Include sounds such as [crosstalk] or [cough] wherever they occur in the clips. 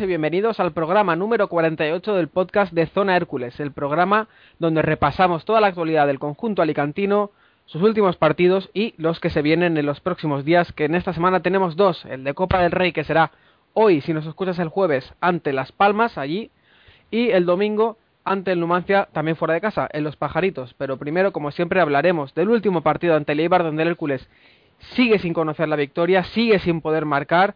Y bienvenidos al programa número 48 del podcast de Zona Hércules, el programa donde repasamos toda la actualidad del conjunto alicantino, sus últimos partidos y los que se vienen en los próximos días, que en esta semana tenemos dos, el de Copa del Rey que será hoy, si nos escuchas el jueves, ante Las Palmas, allí, y el domingo ante el Numancia, también fuera de casa, en Los Pajaritos. Pero primero, como siempre, hablaremos del último partido ante el Eibar, donde el Hércules sigue sin conocer la victoria, sigue sin poder marcar,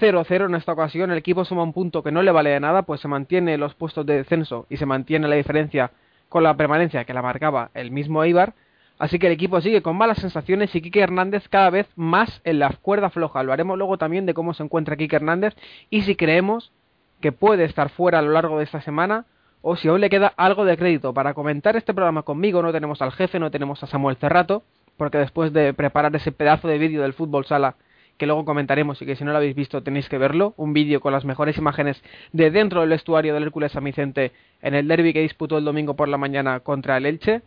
0-0 en esta ocasión, el equipo suma un punto que no le vale de nada, pues se mantiene los puestos de descenso y se mantiene la diferencia con la permanencia que la marcaba el mismo Eibar, así que el equipo sigue con malas sensaciones y Quique Hernández cada vez más en la cuerda floja. Lo haremos luego también de cómo se encuentra Quique Hernández y si creemos que puede estar fuera a lo largo de esta semana o si aún le queda algo de crédito. Para comentar este programa conmigo no tenemos al jefe, no tenemos a Samuel Cerrato, porque después de preparar ese pedazo de vídeo del fútbol sala que luego comentaremos y que si no lo habéis visto tenéis que verlo, un vídeo con las mejores imágenes de dentro del vestuario del Hércules San Vicente en el derby que disputó el domingo por la mañana contra el Elche,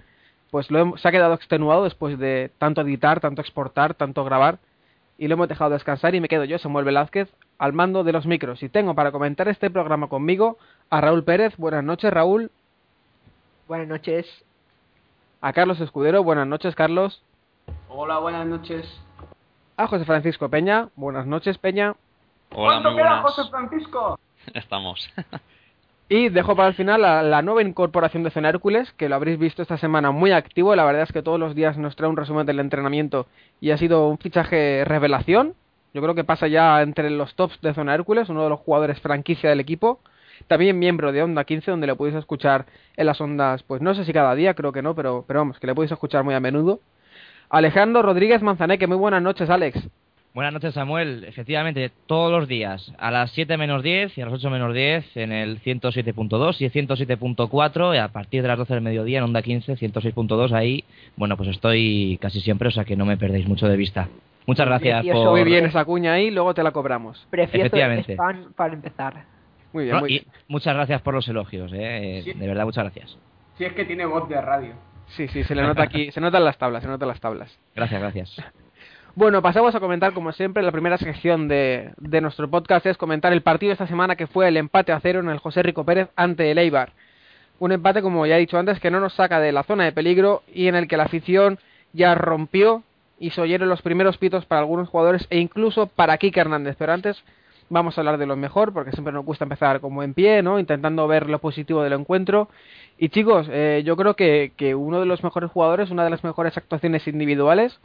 pues lo hemos- se ha quedado extenuado después de tanto editar, tanto exportar, tanto grabar y lo hemos dejado descansar y me quedo yo, Samuel Velázquez, al mando de los micros. Y tengo para comentar este programa conmigo a Raúl Pérez, buenas noches Raúl, Buenas noches. a Carlos Escudero, buenas noches Carlos, Hola, buenas noches. A José Francisco Peña, buenas noches Peña, Hola, muy buenas. Francisco? [laughs] Estamos. Y dejo para el final la, la nueva incorporación de Zona Hércules, que lo habréis visto esta semana muy activo. La verdad es que todos los días nos trae un resumen del entrenamiento y ha sido un fichaje revelación. Yo creo que pasa ya entre los tops de Zona Hércules, uno de los jugadores franquicia del equipo. También miembro de Onda 15, donde le podéis escuchar en las ondas, pues no sé si cada día, creo que no, pero, pero vamos, que le podéis escuchar muy a menudo. Alejandro Rodríguez Manzaneque, muy buenas noches, Alex. Buenas noches, Samuel. Efectivamente, todos los días, a las 7 menos 10 y a las 8 menos 10 en el 107.2 y el 107.4 y a partir de las 12 del mediodía en Onda 15, 106.2, ahí, bueno, pues estoy casi siempre, o sea que no me perdéis mucho de vista. Muchas gracias Y eso por... Muy bien esa cuña ahí, luego te la cobramos. Precioso Efectivamente. spam para empezar. Muy bien, No, muy y bien. muchas gracias por los elogios, eh. Sí. De verdad, muchas gracias. Si es que tiene voz de radio. Sí, sí, se le nota aquí, se notan las tablas, se notan las tablas. Gracias, gracias. Bueno, pasamos a comentar, como siempre, la primera sección de, de nuestro podcast es comentar el partido de esta semana que fue el empate a cero en el José Rico Pérez ante el Eibar. Un empate, como ya he dicho antes, que no nos saca de la zona de peligro y en el que la afición ya rompió y se oyeron los primeros pitos para algunos jugadores e incluso para Kike Hernández. Pero antes vamos a hablar de lo mejor, porque siempre nos gusta empezar como en pie, ¿no? Intentando ver lo positivo del encuentro. Y chicos, eh, yo creo que, que uno de los mejores jugadores, una de las mejores actuaciones individuales,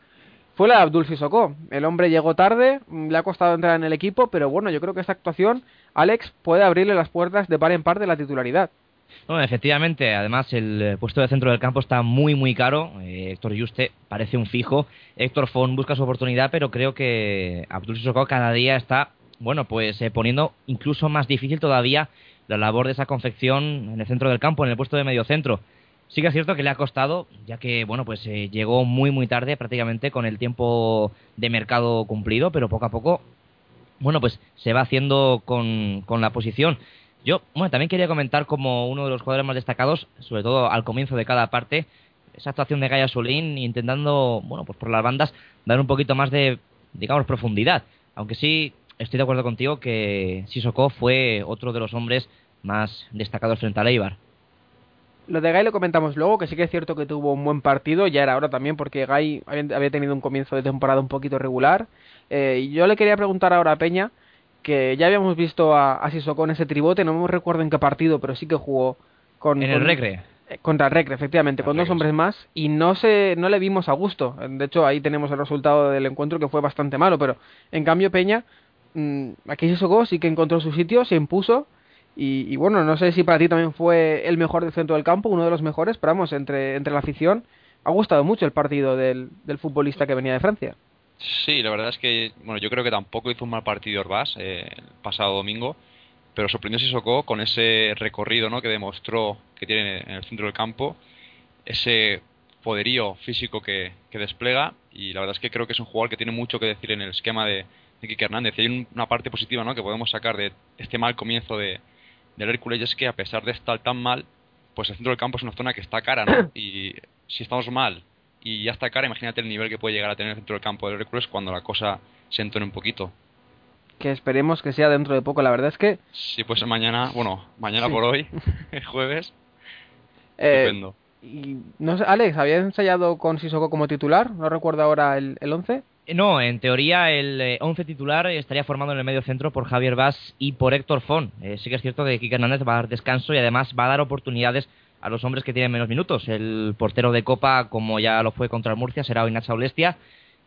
fue la de Abdul Sissoko. El hombre llegó tarde, mm, le ha costado entrar en el equipo, pero bueno, yo creo que esta actuación, Alex, puede abrirle las puertas de par en par de la titularidad. No, efectivamente, además el eh, puesto de centro del campo está muy muy caro. Eh, Héctor Juste parece un fijo. Héctor Fon busca su oportunidad, pero creo que Abdul Sissoko cada día está, bueno, pues eh, poniendo incluso más difícil todavía la labor de esa confección en el centro del campo, en el puesto de medio centro. Sí que es cierto que le ha costado, ya que bueno, pues eh, llegó muy muy tarde, prácticamente con el tiempo de mercado cumplido, pero poco a poco, bueno, pues se va haciendo con, con la posición. Yo, bueno, también quería comentar como uno de los jugadores más destacados, sobre todo al comienzo de cada parte, esa actuación de Gaia Solín intentando, bueno, pues por las bandas dar un poquito más de, digamos, profundidad. Aunque sí estoy de acuerdo contigo que Sissoko fue otro de los hombres más destacados frente a Eibar. Lo de Gai lo comentamos luego, que sí que es cierto que tuvo un buen partido, ya era hora también, porque Gai había tenido un comienzo de temporada un poquito regular. Eh, yo le quería preguntar ahora a Peña, que ya habíamos visto a, a Sissoko en ese tribote, no me recuerdo en qué partido, pero sí que jugó con... En el con- Recre. eh, Contra el Recre, efectivamente, con dos hombres más, y no se, no le vimos a gusto. De hecho, ahí tenemos el resultado del encuentro que fue bastante malo, pero en cambio Peña, aquí Sissoko sí que encontró su sitio, se impuso, y, bueno, no sé si para ti también fue el mejor del centro del campo, uno de los mejores, pero vamos, entre, entre la afición, ha gustado mucho el partido del, del futbolista que venía de Francia. Sí, la verdad es que, bueno, yo creo que tampoco hizo un mal partido Orbás eh, el pasado domingo, pero sorprendió Sissoko con ese recorrido ¿no? que demostró que tiene en el centro del campo, ese poderío físico que, que despliega, y la verdad es que creo que es un jugador que tiene mucho que decir en el esquema de, de Quique Hernández. Y hay un- una parte positiva ¿no? que podemos sacar de este mal comienzo de, del Hércules, y es que a pesar de estar tan mal, pues el centro del campo es una zona que está cara, ¿no? [coughs] Y si estamos mal y ya está cara, imagínate el nivel que puede llegar a tener el centro del campo del Hércules cuando la cosa se entone un poquito. Que esperemos que sea dentro de poco. La verdad es que Si pues mañana, bueno, mañana Sí. por hoy, [laughs] jueves, eh, estupendo. y no sé, Alex, ¿había ensayado con Sissoko como titular? No recuerdo ahora el, el 11. Eh, No, en teoría el eh, 11 titular estaría formado en el medio centro por Javier Vaz y por Héctor Fon. Eh, sí que es cierto que Quique Hernández va a dar descanso y además va a dar oportunidades a los hombres que tienen menos minutos. El portero de Copa, como ya lo fue contra el Murcia, será Oinacha Olestia.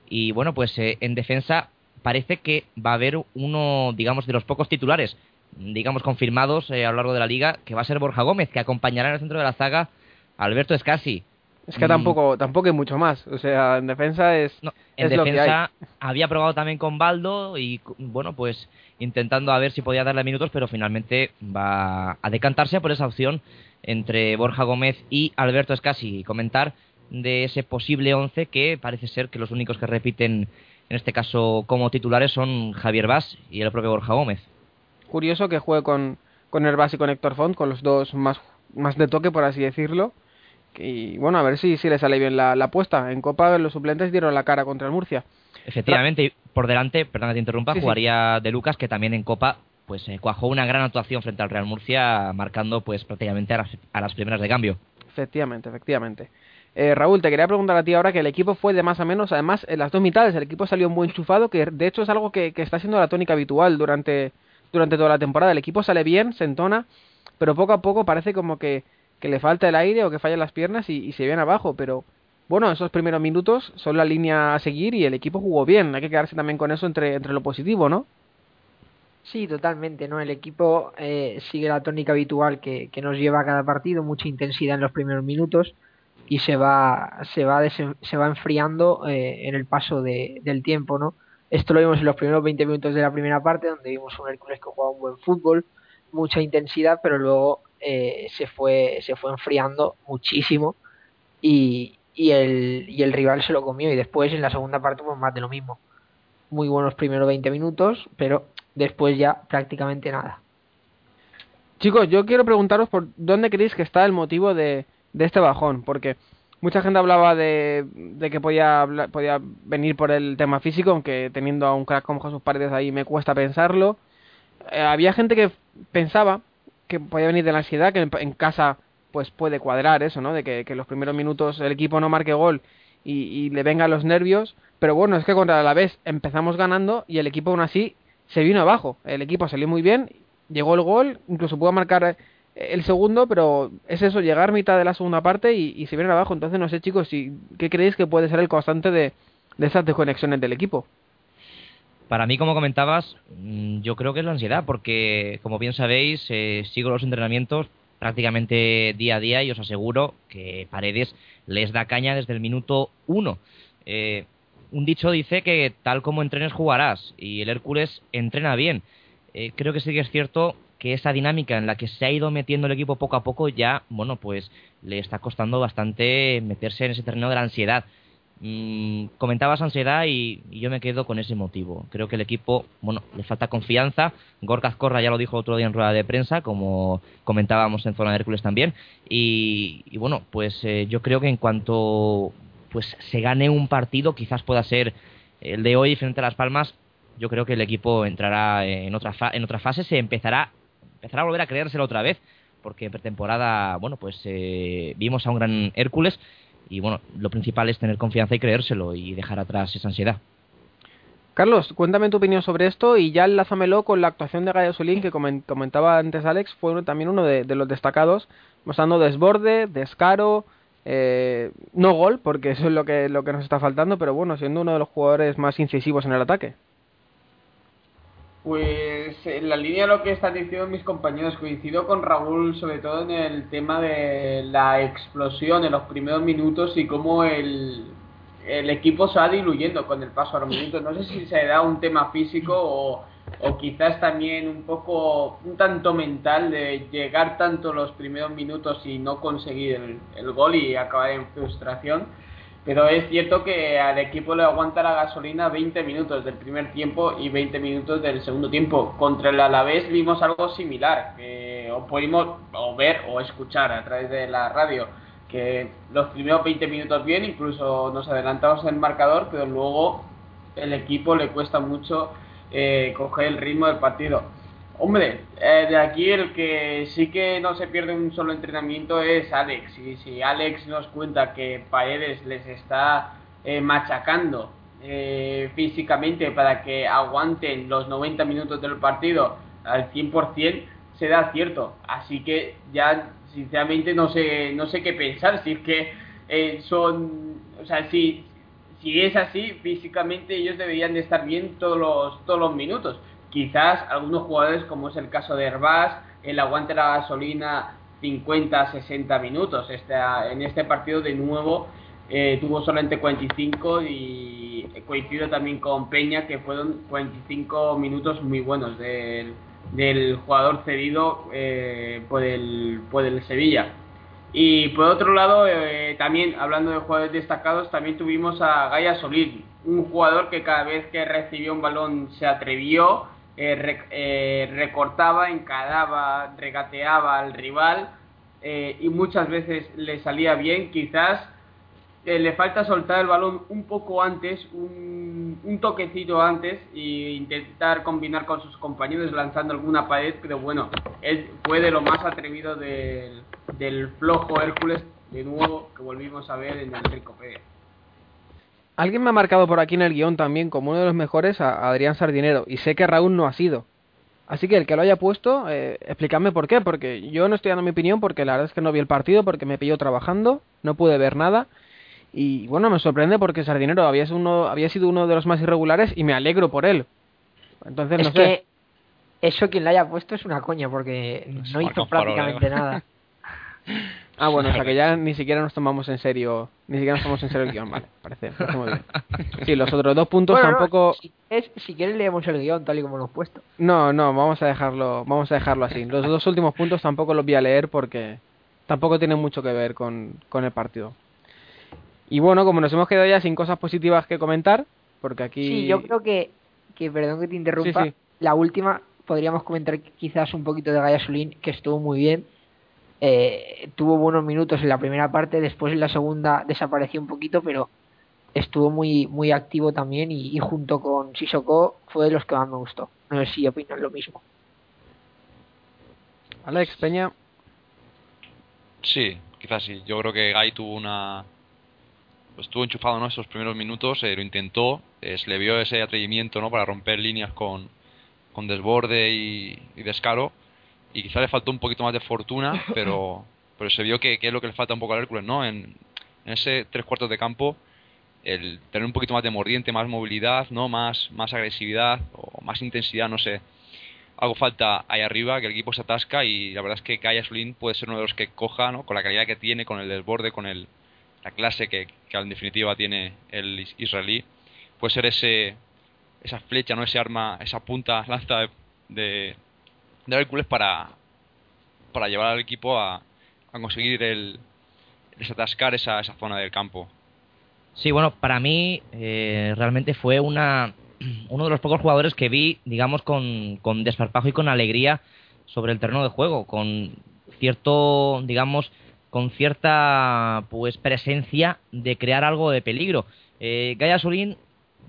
Y bueno, pues eh, en defensa parece que va a haber uno, digamos, de los pocos titulares, digamos, confirmados eh, a lo largo de la liga, que va a ser Borja Gómez, que acompañará en el centro de la zaga Alberto Escasi. Es que Mm. tampoco, tampoco hay mucho más. O sea, en defensa es, No, en es lo que hay. defensa había probado también con Baldo y bueno, pues intentando a ver si podía darle minutos, pero finalmente va a decantarse por esa opción entre Borja Gómez y Alberto Escasi. Comentar de ese posible 11 que parece ser que los únicos que repiten en este caso como titulares son Javier Vaz y el propio Borja Gómez. Curioso que juegue con, con Herbás y con Héctor Font, con los dos más, más de toque, por así decirlo. Y bueno, a ver si, si le sale bien la, la apuesta. En Copa los suplentes dieron la cara contra el Murcia. Efectivamente, y por delante, perdón que te interrumpa, Sí, sí. jugaría De Lucas, que también en Copa pues eh, cuajó una gran actuación frente al Real Murcia, marcando pues prácticamente a las, a las primeras de cambio. Efectivamente, efectivamente. Eh, Raúl, te quería preguntar a ti ahora que el equipo fue de más a menos, además en las dos mitades el equipo salió muy enchufado, que de hecho es algo que, que está siendo la tónica habitual durante, durante toda la temporada. El equipo sale bien, se entona, pero poco a poco parece como que, que le falta el aire o que fallan las piernas y, se viene abajo, pero bueno, esos primeros minutos son la línea a seguir y el equipo jugó bien, hay que quedarse también con eso entre, entre lo positivo, ¿no? Sí, totalmente, ¿no? El equipo eh, sigue la tónica habitual que, que nos lleva a cada partido, mucha intensidad en los primeros minutos y se va se va se va enfriando eh, en el paso de, del tiempo, ¿no? Esto lo vimos en los primeros 20 minutos de la primera parte, donde vimos un Hércules que jugaba un buen fútbol, mucha intensidad, pero luego eh, se fue se fue enfriando muchísimo y, y el y el rival se lo comió y después en la segunda parte pues más de lo mismo. Muy buenos primeros 20 minutos, pero después ya prácticamente nada. Chicos, yo quiero preguntaros por dónde creéis que está el motivo de, de este bajón, porque mucha gente hablaba de, de que podía, podía venir por el tema físico, aunque teniendo a un crack como Jesús Paredes ahí me cuesta pensarlo. Eh, había gente que pensaba que podía venir de la ansiedad, que en, casa pues puede cuadrar eso, ¿no? De que, que los primeros minutos el equipo no marque gol y, y le vengan los nervios, pero bueno, es que contra la vez empezamos ganando y el equipo aún así se vino abajo. El equipo salió muy bien, llegó el gol, incluso pudo marcar eh, el segundo, pero es eso, llegar mitad de la segunda parte y, se viene abajo. Entonces no sé chicos, si, ¿qué creéis que puede ser el constante de, de esas desconexiones del equipo. Para mí, como comentabas, mm, yo creo que es la ansiedad, porque como bien sabéis, eh, sigo los entrenamientos prácticamente día a día y os aseguro que Paredes les da caña desde el minuto uno. Eh, un dicho dice que tal como entrenes jugarás y el Hércules entrena bien. Eh, creo que sí que es cierto que esa dinámica en la que se ha ido metiendo el equipo poco a poco ya, bueno, pues le está costando bastante meterse en ese terreno de la ansiedad. Mm, comentabas ansiedad y, yo me quedo con ese motivo. Creo que el equipo, bueno, le falta confianza. Gorka Azcorra ya lo dijo otro día en rueda de prensa, como comentábamos en zona de Hércules también. Y, y bueno, pues eh, yo creo que en cuanto pues se gane un partido, quizás pueda ser el de hoy frente a Las Palmas. Yo creo que el equipo entrará en otra, fa- en otra fase, se empezará, empezará a volver a creérselo otra vez, porque en pretemporada, bueno, pues eh, vimos a un gran Hércules y bueno, lo principal es tener confianza y creérselo y dejar atrás esa ansiedad. Carlos, cuéntame tu opinión sobre esto y ya enlázamelo con la actuación de Gaya Solín que comen- comentaba antes Alex, fue también uno de, de los destacados, mostrando desborde, descaro, eh, no gol, porque eso es lo que, lo que nos está faltando, pero bueno, siendo uno de los jugadores más incisivos en el ataque. Pues en la línea de lo que están diciendo mis compañeros, coincido con Raúl sobre todo en el tema de la explosión en los primeros minutos y cómo el, el equipo se va diluyendo con el paso a los minutos. No sé si se da un tema físico o, o quizás también un poco, un tanto mental de llegar tanto los primeros minutos y no conseguir el, el gol y acabar en frustración. Pero es cierto que al equipo le aguanta la gasolina 20 minutos del primer tiempo y 20 minutos del segundo tiempo. Contra el Alavés vimos algo similar, que o pudimos o ver o escuchar a través de la radio, que los primeros 20 minutos bien, incluso nos adelantamos en el marcador, pero luego el equipo le cuesta mucho eh, coger el ritmo del partido. Hombre, eh, de aquí el que sí que no se pierde un solo entrenamiento es Alex. Y si Alex nos cuenta que Paredes les está eh, machacando eh, físicamente para que aguanten los 90 minutos del partido al 100%, será cierto. Así que ya, sinceramente, no sé, no sé qué pensar. Si es que eh, son. O sea, si, si es así, físicamente ellos deberían de estar bien todos los, todos los minutos. Quizás algunos jugadores, como es el caso de Herbás, el aguante la gasolina 50, 60 minutos. Este, en este partido, de nuevo, eh, tuvo solamente 45 y coincido también con Peña, que fueron 45 minutos muy buenos del, del jugador cedido eh, por, el, por el Sevilla. Y por otro lado, eh, también hablando de jugadores destacados, también tuvimos a Gaia Solís, un jugador que cada vez que recibió un balón se atrevió, eh, eh, recortaba, encaraba, regateaba al rival eh, y muchas veces le salía bien. Quizás eh, le falta soltar el balón un poco antes, un, un toquecito antes e intentar combinar con sus compañeros lanzando alguna pared, pero bueno, él fue de lo más atrevido del, del flojo Hércules, de nuevo, que volvimos a ver en el Rico. Alguien me ha marcado por aquí en el guion también como uno de los mejores a Adrián Sardinero y sé que Raúl no ha sido. Así que el que lo haya puesto, eh, explícame por qué, porque yo no estoy dando mi opinión porque la verdad es que no vi el partido porque me pilló trabajando, no pude ver nada y bueno, me sorprende porque Sardinero había sido uno, había sido uno de los más irregulares y me alegro por él. Entonces es no que sé. eso quien la haya puesto es una coña porque no hizo prácticamente nada. [laughs] Ah, bueno, o sea que ya [laughs] ni siquiera nos tomamos en serio, ni siquiera nos tomamos en serio el guion, vale, parece, [laughs] parece muy bien. Sí, los otros dos puntos Bueno, no, tampoco... si, quieres, si quieres leemos el guion tal y como lo hemos puesto. No, no, vamos a dejarlo, vamos a dejarlo así. Los dos últimos puntos tampoco los voy a leer porque tampoco tienen mucho que ver con, con el partido. Y bueno, como nos hemos quedado ya sin cosas positivas que comentar, porque aquí... Sí, yo creo que, que perdón que te interrumpa, Sí, sí. la última podríamos comentar quizás un poquito de Gaia Solín, que estuvo muy bien. Eh, tuvo buenos minutos en la primera parte, después en la segunda desapareció un poquito, pero estuvo muy muy activo también y, y junto con Sissoko fue de los que más me gustó. No sé si opinan lo mismo. Alex Peña, Sí, quizás sí. Yo creo que Gai tuvo una. Pues estuvo enchufado ¿no? esos primeros minutos, eh, lo intentó, eh, se le vio ese atrevimiento ¿no? para romper líneas con, con desborde y, y descaro. Y quizás le faltó un poquito más de fortuna, [laughs] pero, pero se vio que, que es lo que le falta un poco al Hércules, ¿no? En, en ese tres cuartos de campo, el tener un poquito más de mordiente, más movilidad, no más, más agresividad o más intensidad, no sé. Algo falta ahí arriba, que el equipo se atasca y la verdad es que Kaya Sulin puede ser uno de los que coja, ¿no? con la calidad que tiene, con el desborde, con el, la clase que, que en definitiva tiene el is- israelí, puede ser ese esa flecha, no ese arma, esa punta lanza de, de, de Hércules para, para llevar al equipo a, a conseguir el desatascar esa, esa zona del campo. Sí, bueno, para mí eh, realmente fue una [clears throat] uno de los pocos jugadores que vi, digamos, con, con desparpajo y con alegría sobre el terreno de juego, con cierto, digamos, con cierta pues presencia de crear algo de peligro. Eh, Gaia Solín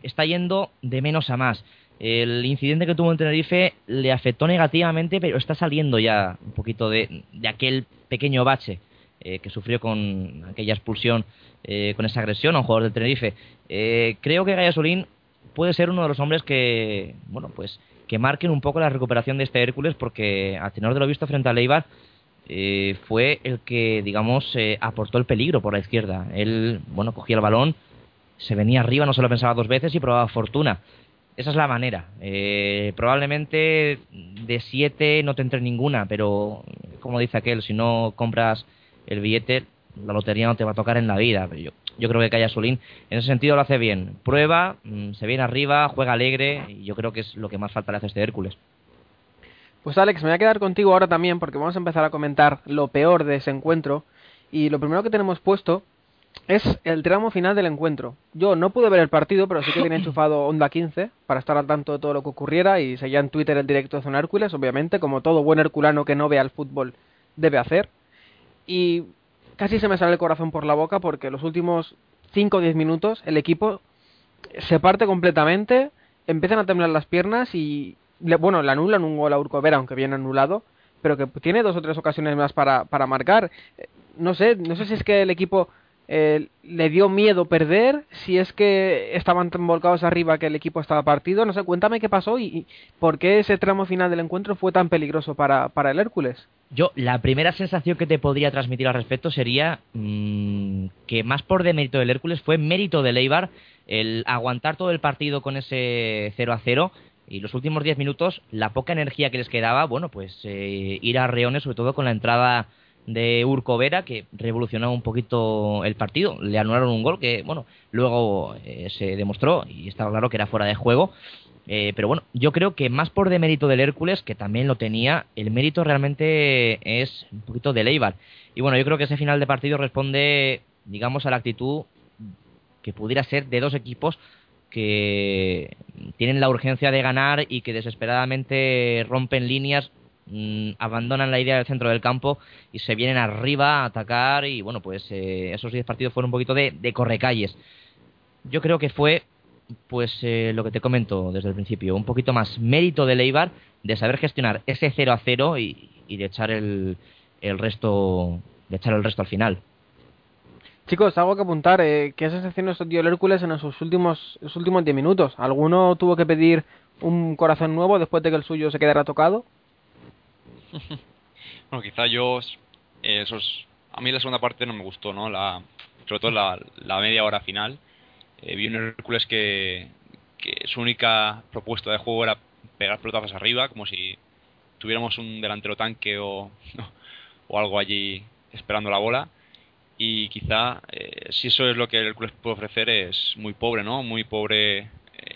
está yendo de menos a más. El incidente que tuvo en Tenerife le afectó negativamente, pero está saliendo ya un poquito de, de aquel pequeño bache eh, que sufrió con aquella expulsión, eh, con esa agresión a un jugador del Tenerife. Eh, creo que Gaia Solín puede ser uno de los hombres que, bueno, pues que marquen un poco la recuperación de este Hércules, porque a tenor de lo visto frente a Leibar, eh, fue el que, digamos, eh, aportó el peligro por la izquierda. Él, bueno, cogía el balón, se venía arriba, no se lo pensaba dos veces y probaba fortuna. Esa es la manera. Eh, probablemente de siete no te entre ninguna, pero como dice aquel, si no compras el billete, la lotería no te va a tocar en la vida. Yo, yo creo que Calla Solín en ese sentido lo hace bien. Prueba, mm, se viene arriba, juega alegre y yo creo que es lo que más falta le hace este Hércules. Pues Alex, me voy a quedar contigo ahora también porque vamos a empezar a comentar lo peor de ese encuentro. Y lo primero que tenemos puesto es el tramo final del encuentro. Yo no pude ver el partido, pero sí que tenía [clears throat] enchufado Onda 15 para estar al tanto de todo lo que ocurriera y seguía en Twitter el directo de Zona Hércules, obviamente, como todo buen herculano que no vea el fútbol debe hacer. Y casi se me sale el corazón por la boca porque los últimos 5 o 10 minutos el equipo se parte completamente, empiezan a temblar las piernas y, le- bueno, le anulan un gol a Urcovera, aunque bien anulado, pero que tiene dos o tres ocasiones más para, para marcar. Eh, No sé, no sé si es que el equipo eh, le dio miedo perder, si es que estaban tan volcados arriba que el equipo estaba partido, no sé, cuéntame qué pasó y, por qué ese tramo final del encuentro fue tan peligroso para, para el Hércules. Yo, la primera sensación que te podría transmitir al respecto sería mm, que más por demérito del Hércules fue mérito de Leibar el aguantar todo el partido con ese 0 a 0 y los últimos 10 minutos, la poca energía que les quedaba, bueno, pues eh, ir a reones, sobre todo con la entrada de Urcovera, que revolucionó un poquito el partido. Le anularon un gol que, bueno, luego eh, se demostró y estaba claro que era fuera de juego. Eh, pero bueno, yo creo que más por demérito del Hércules, que también lo tenía, el mérito realmente es un poquito de Leibar. Y bueno, yo creo que ese final de partido responde, digamos, a la actitud que pudiera ser de dos equipos que tienen la urgencia de ganar y que desesperadamente rompen líneas, mm, abandonan la idea del centro del campo y se vienen arriba a atacar y bueno, pues eh, esos 10 partidos fueron un poquito de, correcalles. Yo creo que fue pues eh, lo que te comento desde el principio, un poquito más mérito de Leibar de saber gestionar ese 0 a 0 y, de echar el, el resto de echar el resto al final. Chicos, algo que apuntar, eh, ¿qué sensaciones dio el Hércules en sus últimos, los últimos 10 minutos? ¿Alguno tuvo que pedir un corazón nuevo después de que el suyo se quedara tocado? Bueno, quizá yo, eh, esos, a mí la segunda parte no me gustó, ¿no? La, sobre todo la, la media hora final. Eh, vi un Hércules que, que su única propuesta de juego era pegar pelotazos arriba, como si tuviéramos un delantero tanque o, o algo allí esperando la bola. Y quizá, eh, si eso es lo que el Hércules puede ofrecer, es muy pobre, ¿no? Muy pobre eh,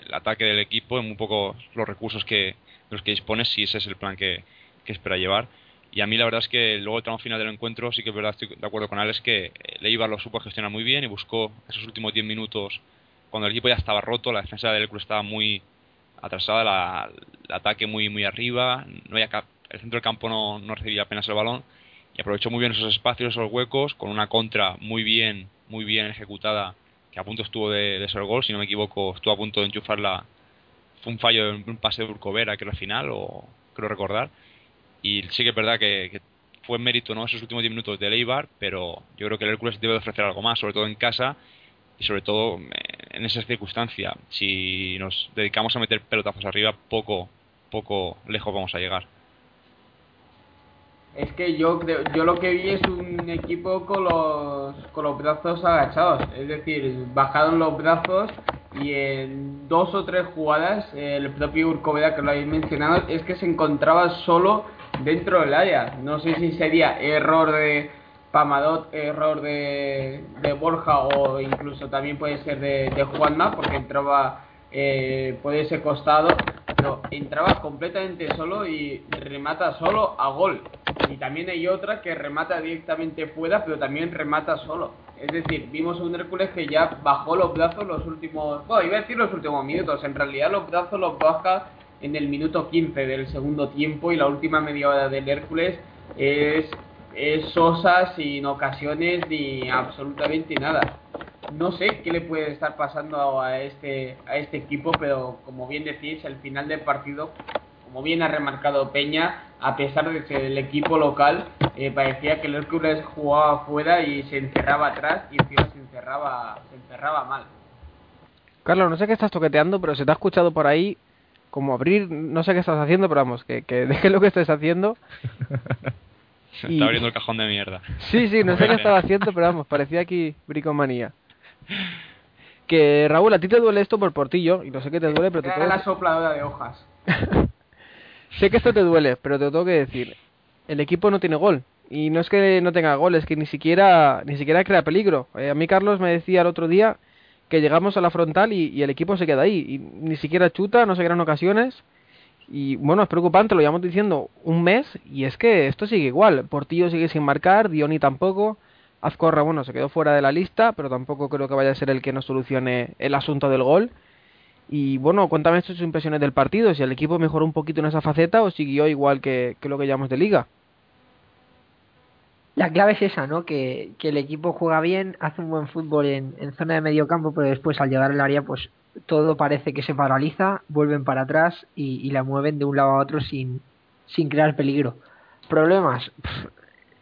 el ataque del equipo, muy poco los recursos que, de los que dispone, si ese es el plan que, que espera llevar. Y a mí la verdad es que luego el tramo final del encuentro sí que es verdad, estoy de acuerdo con Alex que Leibar lo supo gestionar muy bien y buscó esos últimos 10 minutos cuando el equipo ya estaba roto, la defensa del Hércules estaba muy atrasada, la, el ataque muy muy arriba, no había el centro del campo no, no recibía apenas el balón y aprovechó muy bien esos espacios, esos huecos, con una contra muy bien, muy bien ejecutada, que a punto estuvo de, de ser gol, si no me equivoco, estuvo a punto de enchufarla, fue un fallo en un pase de Urcovera, era el final, o creo recordar, y sí que es verdad que, que fue mérito no esos últimos 10 minutos de Leibar, pero yo creo que el Hércules debe de ofrecer algo más, sobre todo en casa y sobre todo eh, en esas circunstancias. Si nos dedicamos a meter pelotazos arriba, poco, poco lejos vamos a llegar. Es que yo creo, yo lo que vi es un equipo con los, con los brazos agachados, es decir, bajaron los brazos y en dos o tres jugadas el propio Urcoveda que lo habéis mencionado es que se encontraba solo dentro del área. No sé si sería error de Pamadot, error de, Borja o incluso también puede ser de, de Juanma porque entraba eh, por ese costado, pero entraba completamente solo y remata solo a gol. Y también hay otra que remata directamente fuera, pero también remata solo. Es decir, vimos un Hércules que ya bajó los brazos los últimos, bueno, iba a decir los últimos minutos, en realidad los brazos los baja en el minuto 15 del segundo tiempo y la última media hora del Hércules es, es sosa sin ocasiones ni absolutamente nada. No sé qué le puede estar pasando a este, a este equipo, pero como bien decís, el final del partido, como bien ha remarcado Peña, a pesar de ser el equipo local, eh, parecía que el Hércules jugaba afuera y se encerraba atrás y encima se encerraba, se encerraba mal. Carlos, no sé qué estás toqueteando, pero se te ha escuchado por ahí como abrir, no sé qué estás haciendo, pero vamos, que, que [laughs] dejes lo que estés haciendo. [laughs] Y- Está abriendo el cajón de mierda. Sí, sí, no sé qué estaba haciendo, pero vamos, parecía aquí bricomanía. [laughs] Que Raúl, a ti te duele esto por portillo, y no sé qué te duele, pero te Era la sopladora de hojas. Sé que esto te duele, pero te lo tengo que decir. El equipo no tiene gol. Y no es que no tenga gol, es que ni siquiera, ni siquiera crea peligro. Eh, a mí Carlos me decía el otro día que llegamos a la frontal y, el equipo se queda ahí. Y ni siquiera chuta, no se crean ocasiones. Y bueno, es preocupante, lo llevamos diciendo un mes y es que esto sigue igual. Portillo sigue sin marcar, Dioni tampoco. Azcorra, bueno, se quedó fuera de la lista, pero tampoco creo que vaya a ser el que nos solucione el asunto del gol. Y bueno, cuéntame tus impresiones del partido, si el equipo mejoró un poquito en esa faceta o siguió igual que, que lo que llamamos de liga. La clave es esa, ¿no? Que, que el equipo juega bien, hace un buen fútbol en, en zona de medio campo, pero después al llegar al área, pues todo parece que se paraliza, vuelven para atrás y, y la mueven de un lado a otro sin, sin crear peligro. Problemas,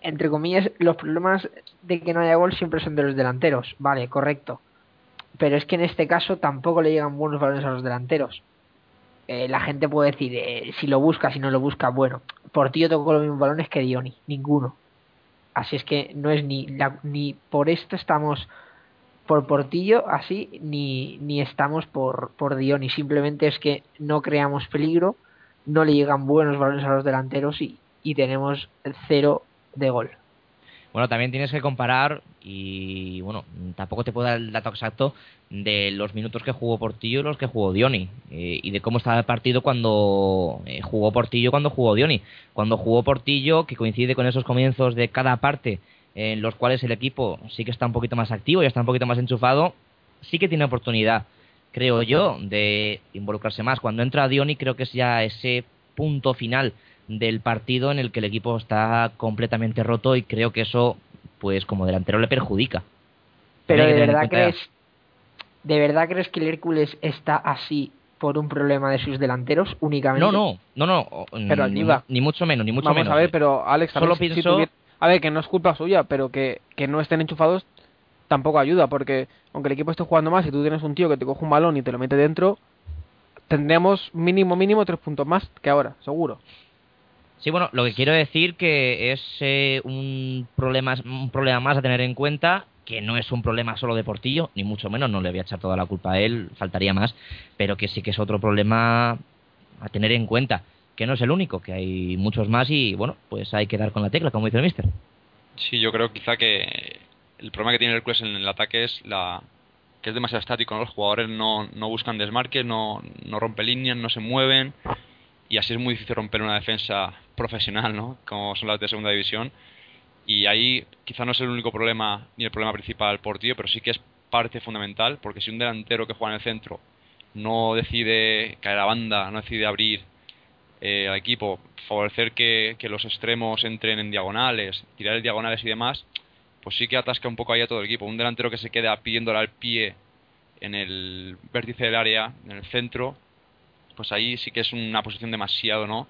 entre comillas, los problemas de que no haya gol siempre son de los delanteros, vale, correcto. Pero es que en este caso tampoco le llegan buenos balones a los delanteros. Eh, la gente puede decir, eh, si lo busca, si no lo busca, bueno, Portillo tocó los mismos balones que Dioni, ninguno. Así es que no es ni, la- ni por esto estamos por Portillo así, ni, ni estamos por, por Dioni. Simplemente es que no creamos peligro, no le llegan buenos balones a los delanteros y, y tenemos cero de gol. Bueno, también tienes que comparar y bueno, tampoco te puedo dar el dato exacto de los minutos que jugó Portillo y los que jugó Dioni eh, y de cómo estaba el partido cuando eh, jugó Portillo y cuando jugó Dioni. Cuando jugó Portillo, que coincide con esos comienzos de cada parte en los cuales el equipo sí que está un poquito más activo y está un poquito más enchufado, sí que tiene oportunidad, creo yo, de involucrarse más. Cuando entra Dioni creo que es ya ese punto final del partido en el que el equipo está completamente roto y creo que eso, pues como delantero le perjudica. Pero de verdad crees, de verdad crees que el Hércules está así por un problema de sus delanteros únicamente. No, no, no, no, Pero, ni, ni mucho menos, ni mucho Vamos menos. a ver, pero Alex, Solo también, si- si tuviera- A ver, que no es culpa suya, pero que, que no estén enchufados tampoco ayuda, porque aunque el equipo esté jugando más y tú tienes un tío que te coge un balón y te lo mete dentro, tendríamos mínimo, mínimo tres puntos más que ahora, seguro. Sí, bueno, lo que quiero decir que es eh, un, problema, un problema más a tener en cuenta, que no es un problema solo de Portillo, ni mucho menos, no le voy a echar toda la culpa a él, faltaría más, pero que sí que es otro problema a tener en cuenta, que no es el único, que hay muchos más y bueno, pues hay que dar con la tecla, como dice el mister. Sí, yo creo quizá que el problema que tiene el Hércules en el ataque es la que es demasiado estático, ¿no? Los jugadores no, no buscan desmarques, no, no rompen líneas, no se mueven y así es muy difícil romper una defensa profesional, ¿no? Como son las de segunda división. Y ahí quizá no es el único problema ni el problema principal por tío, pero sí que es parte fundamental, porque si un delantero que juega en el centro no decide caer a banda, no decide abrir eh, al equipo, favorecer que, los extremos entren en diagonales, tirar el diagonales y demás, pues sí que atasca un poco ahí a todo el equipo. Un delantero que se queda pidiéndole al pie en el vértice del área, en el centro, pues ahí sí que es una posición demasiado, ¿no?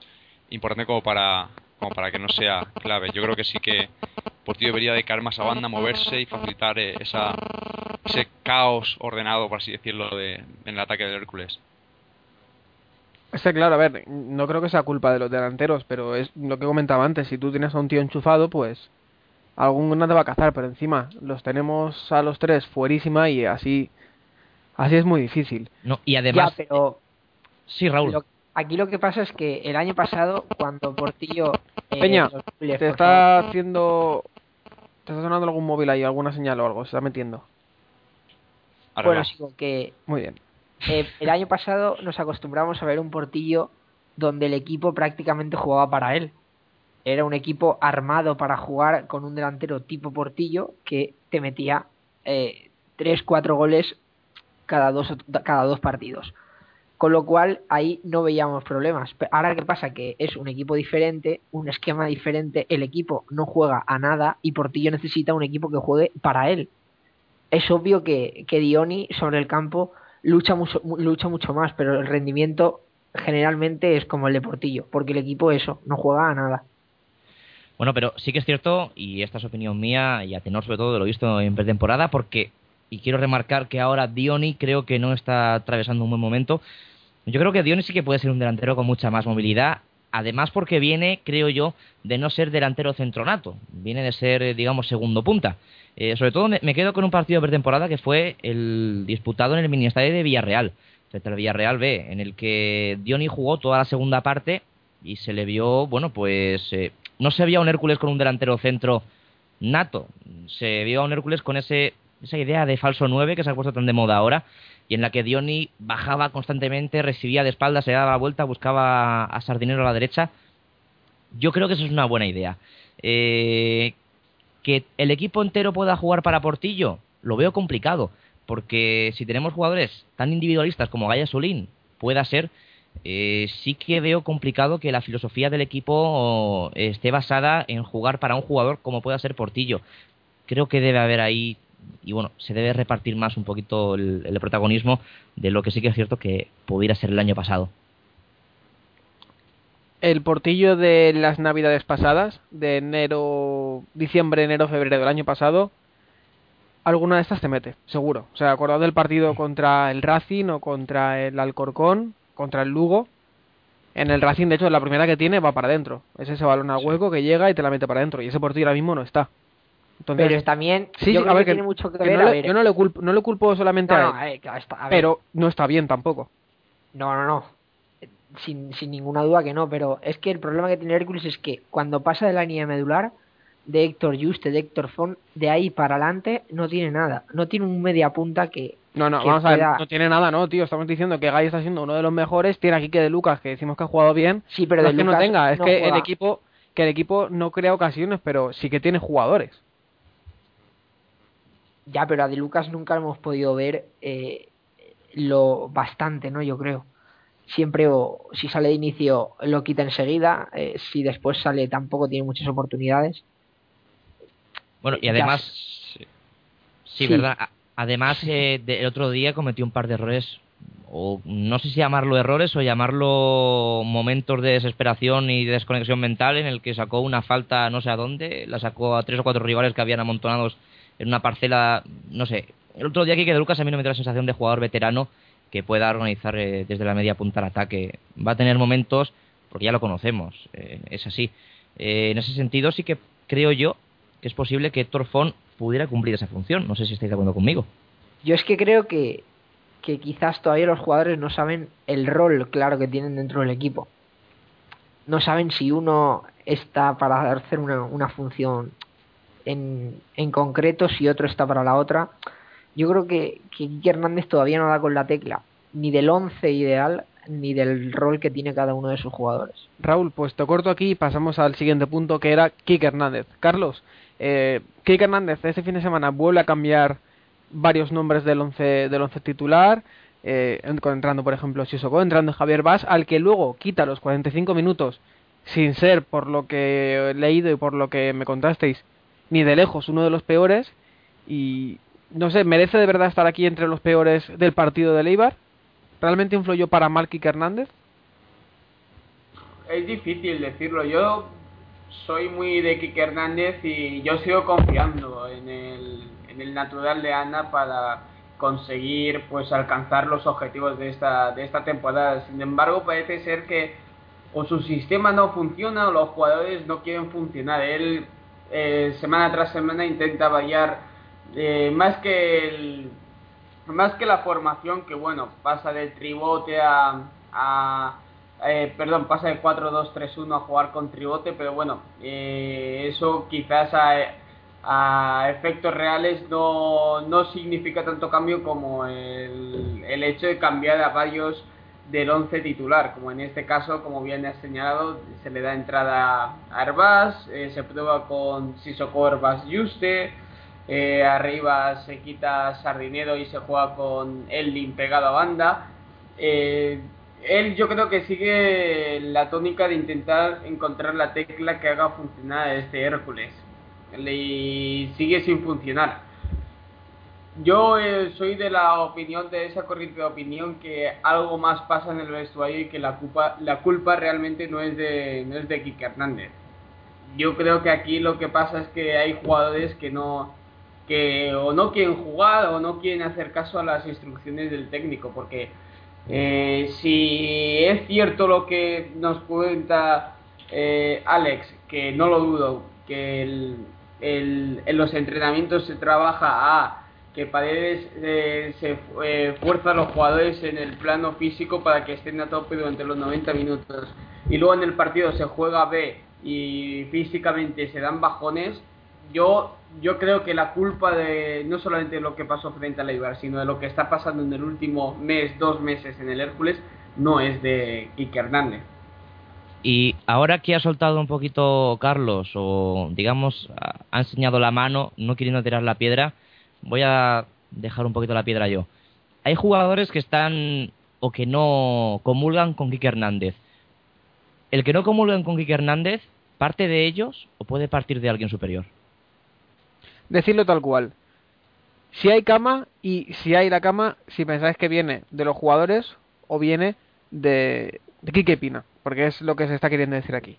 Importante como para, como para que no sea clave. Yo creo que sí que Portillo debería de caer más a banda, moverse y facilitar eh, esa, ese caos ordenado, por así decirlo, de, en el ataque del Hércules. Es que, claro, a ver, no creo que sea culpa de los delanteros, pero es lo que comentaba antes. Si tú tienes a un tío enchufado, pues algún no te va a cazar, pero encima los tenemos a los tres fuerísima y así así es muy difícil. No, y además... Ya, pero Sí, Raúl. lo- aquí lo que pasa es que el año pasado, cuando Portillo... eh, Peña, te está favor, haciendo... Te está sonando algún móvil ahí, alguna señal o algo, se está metiendo. Bueno, Arregla. sigo que Muy bien. eh, el año pasado nos acostumbramos a ver un Portillo donde el equipo prácticamente jugaba para él. Era un equipo armado para jugar con un delantero tipo Portillo que te metía eh, 3-4 goles cada dos, o- cada dos partidos. Con lo cual ahí no veíamos problemas. Pe- Ahora qué pasa que es un equipo diferente, un esquema diferente, el equipo no juega a nada y Portillo necesita un equipo que juegue para él. Es obvio que, que Dioni sobre el campo lucha mucho, mu- lucha mucho más, pero el rendimiento generalmente es como el de Portillo, porque el equipo eso, no juega a nada. Bueno, pero sí que es cierto, y esta es opinión mía, y a tenor sobre todo de lo visto en pretemporada, porque, y quiero remarcar que ahora Dioni creo que no está atravesando un buen momento. Yo creo que Dioni sí que puede ser un delantero con mucha más movilidad, además porque viene, creo yo, de no ser delantero centronato, viene de ser, eh, digamos, segundo punta. Eh, sobre todo me, quedo con un partido de pretemporada que fue el disputado en el mini estadio de Villarreal, frente al Villarreal B, en el que Dioni jugó toda la segunda parte y se le vio, bueno, pues eh, no se veía un Hércules con un delantero centro nato, se vio a un Hércules con ese, esa idea de falso 9 que se ha puesto tan de moda ahora y en la que Dioni bajaba constantemente, recibía de espaldas, se daba la vuelta, buscaba a Sardinero a la derecha. Yo creo que eso es una buena idea. Eh, que el equipo entero pueda jugar para Portillo, lo veo complicado, porque si tenemos jugadores tan individualistas como Gaya Solín, pueda ser, eh, sí que veo complicado que la filosofía del equipo esté basada en jugar para un jugador como pueda ser Portillo. Creo que debe haber ahí, y bueno, se debe repartir más un poquito el, el protagonismo de lo que sí que es cierto que pudiera ser el año pasado. El portillo de las navidades pasadas, de enero, diciembre, enero, febrero del año pasado, alguna de estas te mete, seguro. O sea, acordado del partido contra el Racing o contra el Alcorcón, contra el Lugo. En el Racing, de hecho, la primera que tiene va para adentro. Es ese balón al hueco que llega y te la mete para adentro. Y ese portillo ahora mismo no está. Entonces, Pero también, sí, yo sí, creo a ver, que tiene mucho que, que ver. no a ver, yo no le culpo, no le culpo solamente no, a él, a ver, que está- a ver, pero no está bien tampoco. No, no, no. Sin, sin ninguna duda que no, pero es que el problema que tiene Hércules es que cuando pasa de la línea medular de Héctor Juste, de Héctor Font, de ahí para adelante no tiene nada. No tiene un media punta que. No, no, que vamos a ver, no tiene nada, ¿no, tío? Estamos diciendo que Gay está siendo uno de los mejores, tiene aquí que de Lucas, que decimos que ha jugado bien. Sí, pero no de es que no tenga, es no que el equipo que el equipo no crea ocasiones, pero sí que tiene jugadores. Ya, pero a De Lucas nunca hemos podido ver eh, lo bastante, ¿no? Yo creo. Siempre, o si sale de inicio, lo quita enseguida. eh, si después sale, tampoco tiene muchas oportunidades. Bueno, y además, sí, Sí. verdad. Además, eh, de- el otro día cometió un par de errores, o no sé si llamarlo errores o llamarlo momentos de desesperación y de desconexión mental en el que sacó una falta no sé a dónde, la sacó a tres o cuatro rivales que habían amontonados en una parcela, no sé. El otro día aquí que de Lucas a mí no me da la sensación de jugador veterano que pueda organizar eh, desde la media punta el ataque. Va a tener momentos, porque ya lo conocemos, eh, es así. Eh, en ese sentido sí que creo yo que es posible que Héctor Font pudiera cumplir esa función. No sé si estáis de acuerdo conmigo. Yo es que creo que, que quizás todavía los jugadores no saben el rol claro que tienen dentro del equipo. No saben si uno está para hacer una, una función en, concreto, si otro está para la otra. Yo creo que, que Quique Hernández todavía no da con la tecla ni del once ideal ni del rol que tiene cada uno de sus jugadores. Raúl, pues te corto aquí y pasamos al siguiente punto que era Kike Hernández. Carlos, eh, Hernández este fin de semana vuelve a cambiar varios nombres del once, del once titular, eh, entrando por ejemplo Sissoko, entrando Javier Vaz, al que luego quita los 45 minutos sin ser, por lo que he leído y por lo que me contasteis, ni de lejos uno de los peores y no sé, ¿merece de verdad estar aquí entre los peores del partido de Leibar? ¿Realmente influyó para mal Kike Hernández? Es difícil decirlo. Yo soy muy de Kike Hernández y yo sigo confiando en el, en el natural de Ana para conseguir pues alcanzar los objetivos de esta, de esta temporada. Sin embargo, parece ser que o su sistema no funciona o los jugadores no quieren funcionar. Él eh, semana tras semana intenta variar eh, más que el, más que la formación que bueno pasa del tribote a, a eh, perdón pasa de 4-2-3-1 a jugar con tribote pero bueno eh, eso quizás a, a efectos reales no, no significa tanto cambio como el, el hecho de cambiar a varios del 11 titular, como en este caso, como bien has señalado, se le da entrada a Herbás, eh, se prueba con Sissoko Herbás Juste, eh, arriba se quita Sardinero y se juega con Elin pegado a banda. Eh, él yo creo que sigue la tónica de intentar encontrar la tecla que haga funcionar a este Hércules. Y sigue sin funcionar. Yo eh, soy de la opinión, de esa corriente de opinión, que algo más pasa en el vestuario y que la culpa, la culpa realmente no es de, no es de Kike Hernández. Yo creo que aquí lo que pasa es que hay jugadores que no, que o no quieren jugar o no quieren hacer caso a las instrucciones del técnico, porque eh, si es cierto lo que nos cuenta eh, Alex, que no lo dudo, que en los entrenamientos se trabaja a que Paredes eh, se eh, fuerza a los jugadores en el plano físico para que estén a tope durante los 90 minutos y luego en el partido se juega B y físicamente se dan bajones, yo yo creo que la culpa de no solamente de lo que pasó frente a Leibar, sino de lo que está pasando en el último mes, dos meses en el Hércules, no es de Quique Hernández. Y ahora que ha soltado un poquito Carlos, o digamos, ha enseñado la mano, no queriendo tirar la piedra, voy a dejar un poquito la piedra yo. Hay jugadores que están o que no comulgan con Quique Hernández. El que no comulgan con Quique Hernández, ¿parte de ellos o puede partir de alguien superior? Decirlo tal cual. Si hay cama y si hay la cama, si pensáis que viene de los jugadores o viene de, de Quique Pina, porque es lo que se está queriendo decir aquí.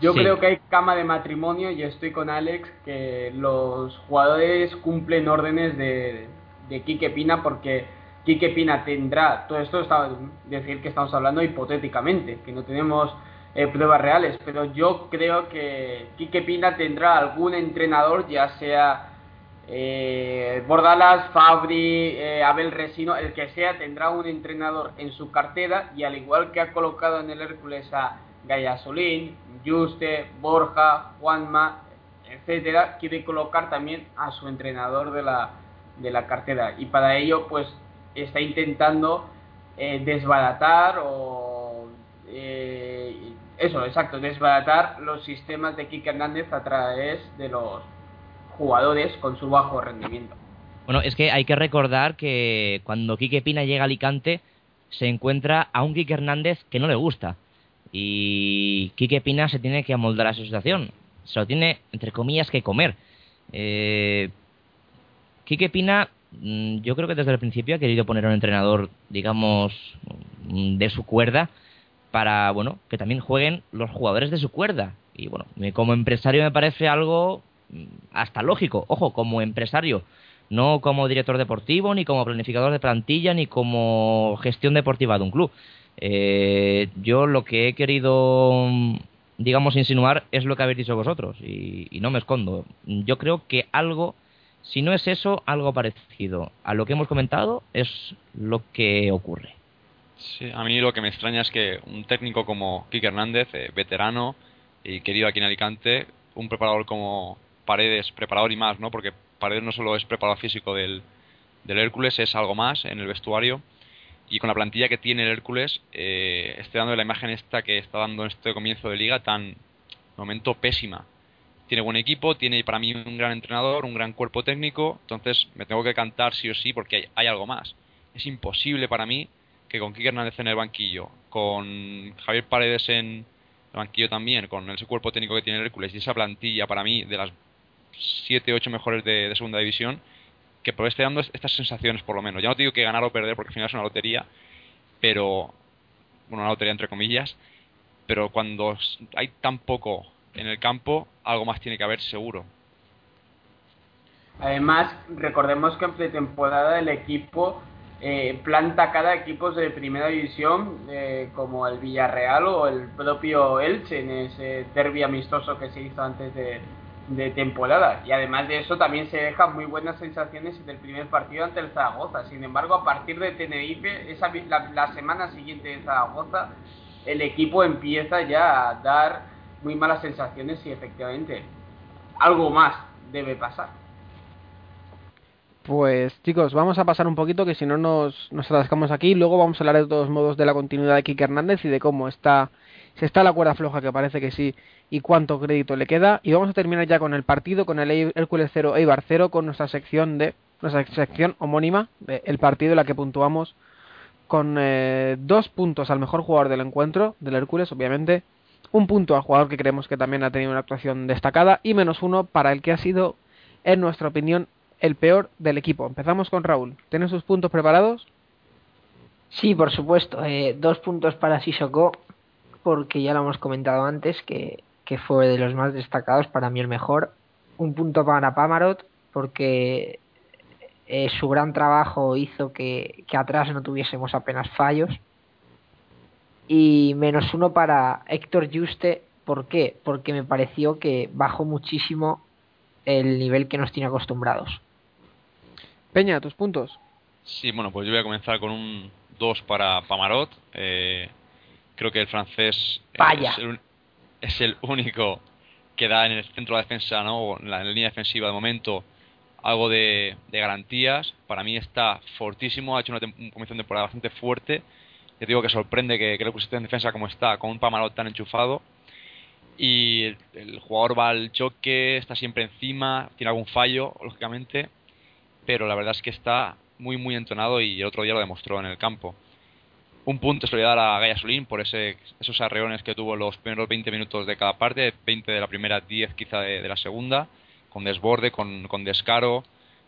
Yo Sí. creo que hay cama de matrimonio y estoy con Alex que los jugadores cumplen órdenes de, de Quique Pina porque Quique Pina tendrá, todo esto está decir que estamos hablando hipotéticamente, que no tenemos eh, pruebas reales, pero yo creo que Quique Pina tendrá algún entrenador, ya sea eh, Bordalas, Fabri, eh, Abel Resino, el que sea, tendrá un entrenador en su cartera y al igual que ha colocado en el Hércules a Gaya Solín, Juste, Borja, Juanma, etcétera, quiere colocar también a su entrenador de la, de la cartera y para ello pues está intentando eh, desbaratar o eh, eso, exacto, desbaratar los sistemas de Kike Hernández a través de los jugadores con su bajo rendimiento. Bueno, es que hay que recordar que cuando Quique Pina llega a Alicante se encuentra a un Quique Hernández que no le gusta. Y Quique Pina se tiene que amoldar a esa situación. Se lo tiene, entre comillas, que comer. Eh, Quique Pina, mm, yo creo que desde el principio ha querido poner un entrenador, digamos, mm, de su cuerda para, bueno, que también jueguen los jugadores de su cuerda. Y bueno, como empresario me parece algo mm, hasta lógico. Ojo, como empresario, no como director deportivo, ni como planificador de plantilla, ni como gestión deportiva de un club. Eh, yo lo que he querido, digamos, insinuar es lo que habéis dicho vosotros, y, y no me escondo. Yo creo que algo, si no es eso, algo parecido a lo que hemos comentado es lo que ocurre. Sí, a mí lo que me extraña es que un técnico como Kike Hernández, eh, veterano y querido aquí en Alicante, un preparador como Paredes, preparador y más, ¿no? Porque Paredes no solo es preparador físico del, del Hércules, es algo más en el vestuario. Y con la plantilla que tiene el Hércules, eh, estoy dando la imagen esta que está dando en este comienzo de liga tan, momento, pésima. Tiene buen equipo, tiene para mí un gran entrenador, un gran cuerpo técnico, entonces me tengo que cantar sí o sí porque hay, algo más. Es imposible para mí que con Kike Hernández en el banquillo, con Javier Paredes en el banquillo también, con ese cuerpo técnico que tiene el Hércules y esa plantilla para mí de las 7 8 mejores de segunda división, que por esté dando est- estas sensaciones por lo menos. Ya no te digo que ganar o perder porque al final es una lotería, pero bueno, una lotería entre comillas, pero cuando hay tan poco en el campo, algo más tiene que haber seguro. Además, recordemos que en pretemporada el equipo eh, planta cada equipos de primera división eh, como el Villarreal o el propio Elche en ese derby amistoso que se hizo antes de, de temporada. Y además de eso también se dejan muy buenas sensaciones en el primer partido ante el Zaragoza. Sin embargo, a partir de Tenerife, esa, la, la semana siguiente de Zaragoza, el equipo empieza ya a dar muy malas sensaciones y efectivamente algo más debe pasar. Pues chicos, vamos a pasar un poquito que si no nos, nos atascamos aquí. Luego vamos a hablar de todos modos de la continuidad de Kike Hernández y de cómo está, si está la cuerda floja, que parece que sí, y cuánto crédito le queda. Y vamos a terminar ya con el partido, con el Hércules 0 Eibar 0, con nuestra sección de nuestra sección homónima, el partido en la que puntuamos con eh, dos puntos al mejor jugador del encuentro, del Hércules, obviamente, un punto al jugador que creemos que también ha tenido una actuación destacada y menos uno para el que ha sido, en nuestra opinión, el peor del equipo. Empezamos con Raúl. ¿Tienes sus puntos preparados? Sí, por supuesto. Eh, dos puntos para Sissoko, porque ya lo hemos comentado antes, que, que fue de los más destacados, para mí el mejor. Un punto para Pamarot, porque eh, su gran trabajo hizo que, que atrás no tuviésemos apenas fallos. Y menos uno para Héctor Juste. ¿Por qué? Porque me pareció que bajó muchísimo el nivel que nos tiene acostumbrados. Peña, tus puntos. Sí, bueno, pues yo voy a comenzar con un 2 para Pamarot. Eh, creo que el francés eh, Vaya. es, el, es el único que da en el centro de defensa, ¿no? en la, la línea defensiva de momento, algo de, garantías. Para mí está fortísimo, ha hecho una, comienzo de temporada bastante fuerte. Te digo que sorprende que, que lo pusiste en defensa como está, con un Pamarot tan enchufado. Y el, el jugador va al choque, está siempre encima, tiene algún fallo, lógicamente, pero la verdad es que está muy, muy entonado y el otro día lo demostró en el campo. Un punto se lo voy a dar a Gaya Solín por ese, esos arreones que tuvo los primeros 20 minutos de cada parte, 20 de la primera, 10 quizá de, de la segunda, con desborde, con, con descaro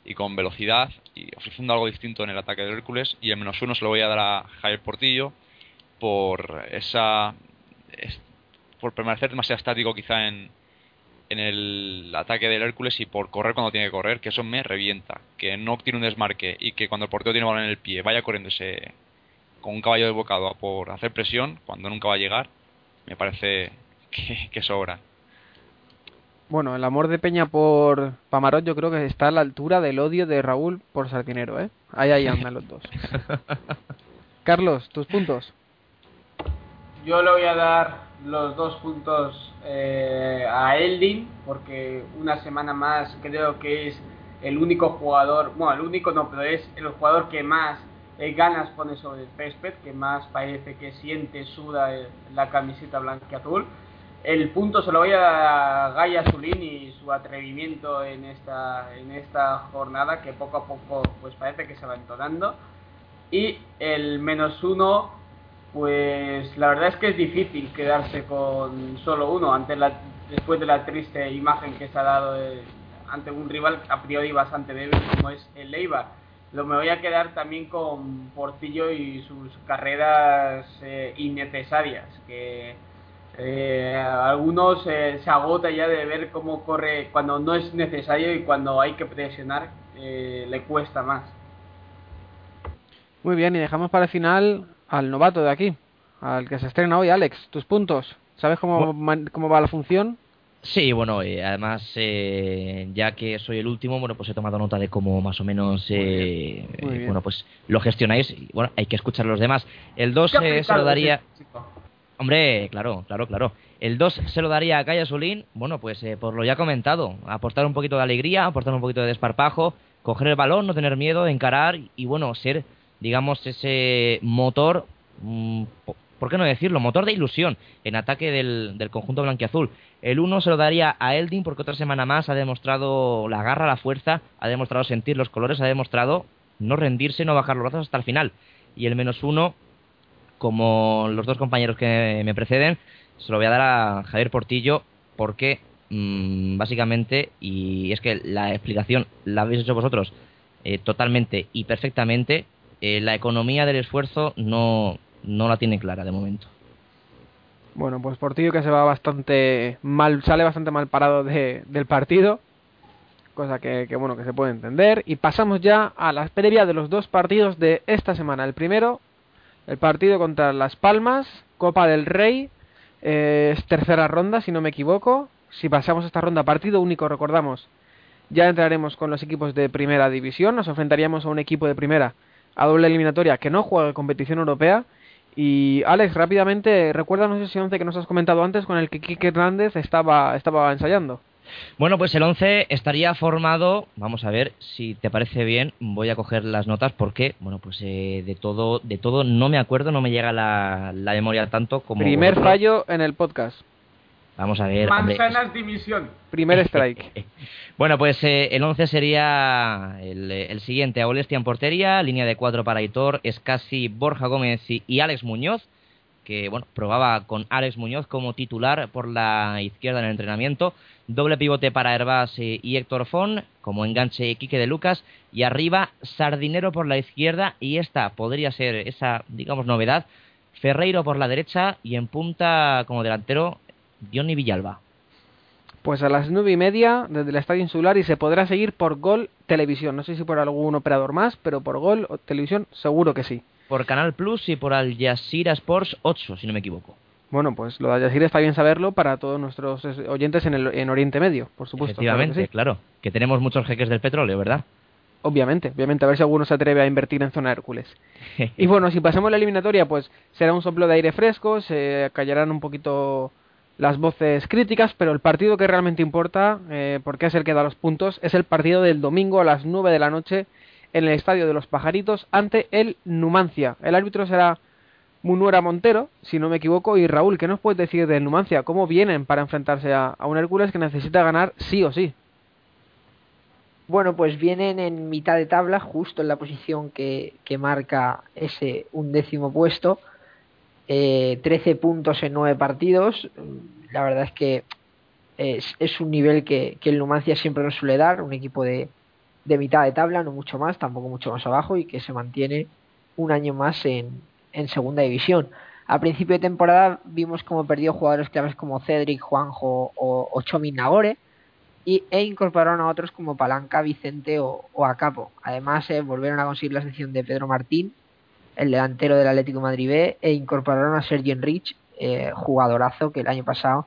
y con velocidad, y ofreciendo algo distinto en el ataque del Hércules. Y el menos uno se lo voy a dar a Javier Portillo por esa es- por permanecer demasiado estático quizá en, en el ataque del Hércules y por correr cuando tiene que correr, que eso me revienta. Que no tiene un desmarque y que cuando el portero tiene balón en el pie vaya corriéndose con un caballo de bocado a por hacer presión cuando nunca va a llegar, me parece que, que sobra. Bueno, el amor de Peña por Pamarot yo creo que está a la altura del odio de Raúl por Sardinero, ¿eh? Ahí, ahí andan los dos. [laughs] Carlos, tus puntos. Yo le voy a dar los dos puntos eh, a Eldin, porque una semana más creo que es el único jugador, bueno, el único no, pero es el jugador que más eh, ganas pone sobre el césped, que más parece que siente, suda eh, la camiseta blanca azul. El punto se lo voy a Gaia Zulín y su atrevimiento en esta, en esta jornada, que poco a poco pues parece que se va entonando. Y el menos uno pues la verdad es que es difícil quedarse con solo uno ante después de la triste imagen que se ha dado de- ante un rival a priori bastante débil como es el Eibar. Lo me voy a quedar también con Portillo y sus carreras eh, innecesarias, que eh, a algunos eh, se agota ya de ver cómo corre cuando no es necesario y cuando hay que presionar eh, le cuesta más. Muy bien, y dejamos para el final al novato de aquí, al que se estrena hoy, Alex. Tus puntos. ¿Sabes cómo, cómo va la función? Sí, bueno, eh, además, eh, ya que soy el último, bueno, pues he tomado nota de cómo más o menos, eh, muy bien. bueno, pues lo gestionáis. Y, bueno, hay que escuchar a los demás. El 2 Qué eh, se lo daría... Hombre, claro, claro, claro. El 2 se lo daría a Calla Solín, bueno, pues eh, por lo ya comentado, aportar un poquito de alegría, aportar un poquito de desparpajo, coger el balón, no tener miedo, encarar y, bueno, ser, digamos, ese motor, mm, ¿por qué no decirlo? Motor de ilusión en ataque del, del conjunto blanquiazul. El 1 se lo daría a Eldin porque otra semana más ha demostrado la garra, la fuerza, ha demostrado sentir los colores, ha demostrado no rendirse, no bajar los brazos hasta el final. Y el menos uno como los dos compañeros que me preceden, se lo voy a dar a Javier Portillo porque mm, básicamente, y es que la explicación la habéis hecho vosotros eh, totalmente y perfectamente, eh, la economía del esfuerzo no, no la tiene clara de momento. Bueno, pues Portillo que se va bastante mal, sale bastante mal parado de- del partido. cosa que, que, bueno que se puede entender. Y pasamos ya a la previa de los dos partidos de esta semana. El primero, el partido contra Las Palmas, Copa del Rey, eh, es tercera ronda, si no me equivoco. Si pasamos esta ronda, partido único, recordamos, ya entraremos con los equipos de primera división. Nos enfrentaríamos a un equipo de primera a doble eliminatoria que no juega competición europea. Y Alex, rápidamente, recuérdanos ese 11 que nos has comentado antes con el que Kike Hernández estaba, estaba ensayando. Bueno, pues el 11 estaría formado, vamos a ver si te parece bien, voy a coger las notas porque, bueno, pues eh, de todo de todo no me acuerdo, no me llega la, la memoria tanto como... Primer fallo en el podcast. Vamos a ver, hombre, Manzanas dimisión. Primer strike. [laughs] Bueno, pues eh, el 11 sería el, el siguiente. Aulestia en portería, línea de cuatro para Hitor, Escasi, Borja Gómez y, y Alex Muñoz, que bueno, probaba con Alex Muñoz como titular por la izquierda en el entrenamiento. Doble pivote para Herbás eh, y Héctor Fon, como enganche Quique de Lucas. Y arriba, Sardinero por la izquierda. Y esta podría ser esa, digamos, novedad. Ferreiro por la derecha y en punta como delantero Johnny Villalba. Pues a las nueve y media desde el Estadio Insular y se podrá seguir por Gol Televisión. No sé si por algún operador más, pero por Gol o Televisión seguro que sí. Por Canal Plus y por Al Jazeera Sports 8, si no me equivoco. Bueno, pues lo de Al Jazeera está bien saberlo para todos nuestros eh, oyentes en, el, en Oriente Medio, por supuesto. claro que Efectivamente, sí. claro. Que tenemos muchos jeques del petróleo, ¿verdad? Obviamente, obviamente, a ver si alguno se atreve a invertir en zona Hércules. [laughs] Y bueno, si pasamos la eliminatoria, pues será un soplo de aire fresco, se callarán un poquito las voces críticas, pero el partido que realmente importa, eh, porque es el que da los puntos, es el partido del domingo a las 9 de la noche en el Estadio de los Pajaritos ante el Numancia. El árbitro será Munuera Montero, si no me equivoco, y Raúl, ¿qué nos puedes decir del Numancia? ¿Cómo vienen para enfrentarse a, un Hércules que necesita ganar sí o sí? Bueno, pues vienen en mitad de tabla, justo en la posición que, que marca ese undécimo puesto. Eh, 13 puntos en 9 partidos. La verdad es que es, un nivel que, el Numancia siempre nos suele dar, un equipo de, de mitad de tabla, no mucho más, tampoco mucho más abajo, y que se mantiene un año más en, segunda división. A principio de temporada vimos como perdió jugadores claves como Cedric, Juanjo o, o Chomin Nagore, y, e incorporaron a otros como Palanca, Vicente o, o Acapo. Además, eh, volvieron a conseguir la sección de Pedro Martín, el delantero del Atlético Madrid B, e incorporaron a Sergio Enrich, eh, jugadorazo que el año pasado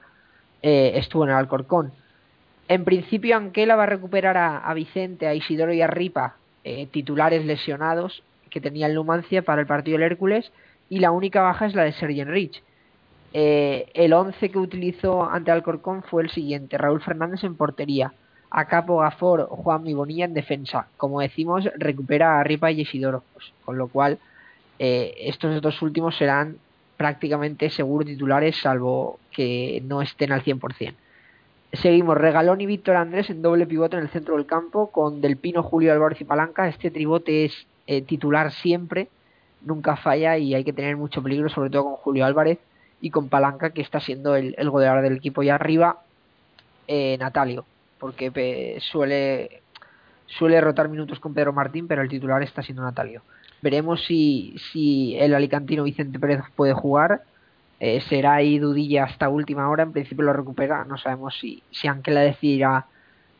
eh, estuvo en el Alcorcón. En principio, Anquela va a recuperar a, a Vicente, a Isidoro y a Ripa, eh, titulares lesionados que tenía el Numancia para el partido del Hércules, y la única baja es la de Sergio Enrich. El 11 que utilizó ante Alcorcón fue el siguiente: Raúl Fernández en portería, Acapo Gafor, Juan Bonilla en defensa. Como decimos, recupera a Ripa y Isidoro, pues, con lo cual eh, estos dos últimos serán prácticamente seguros titulares, salvo que no estén al 100%. Seguimos, Regalón y Víctor Andrés en doble pivote en el centro del campo, con Del Pino, Julio Álvarez y Palanca. Este tribote es eh, titular siempre, nunca falla y hay que tener mucho peligro, sobre todo con Julio Álvarez y con Palanca, que está siendo el, goleador del equipo. Y arriba, eh, Natalio, porque suele, suele rotar minutos con Pedro Martín, pero el titular está siendo Natalio. Veremos si, si el alicantino Vicente Pérez puede jugar. Eh, será ahí dudilla hasta última hora. En principio lo recupera. No sabemos si, si Anquela decidirá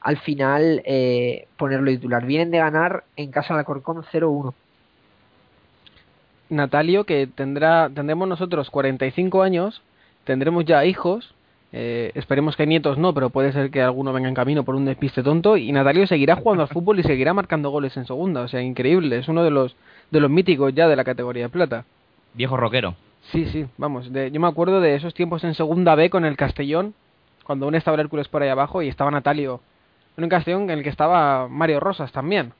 al final eh, ponerlo titular. Vienen de ganar en casa de Alcorcón 0-1. Natalio, que tendrá, tendremos nosotros 45 años, tendremos ya hijos, eh, esperemos que nietos no, pero puede ser que alguno venga en camino por un despiste tonto, y Natalio seguirá jugando al fútbol y seguirá marcando goles en segunda, o sea, increíble, es uno de los, de los míticos ya de la categoría de plata. Viejo rockero. Sí, sí, vamos, de- yo me acuerdo de esos tiempos en segunda B con el Castellón, cuando aún estaba el Hércules por ahí abajo y estaba Natalio, en un Castellón en el que estaba Mario Rosas también.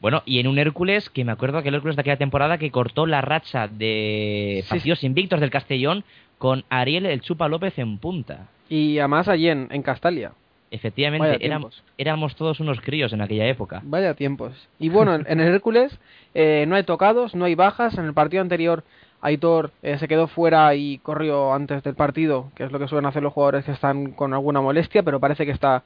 Bueno, y en un Hércules, que me acuerdo que el Hércules de aquella temporada que cortó la racha de Sí, partidos invictos del Castellón con Ariel el Chupa López en punta. Y además allí en, en Castalia. Efectivamente, éramos, éramos todos unos críos en aquella época. Vaya tiempos. Y bueno, en, en el Hércules eh, no hay tocados, no hay bajas. En el partido anterior, Aitor eh, se quedó fuera y corrió antes del partido, que es lo que suelen hacer los jugadores que están con alguna molestia, pero parece que está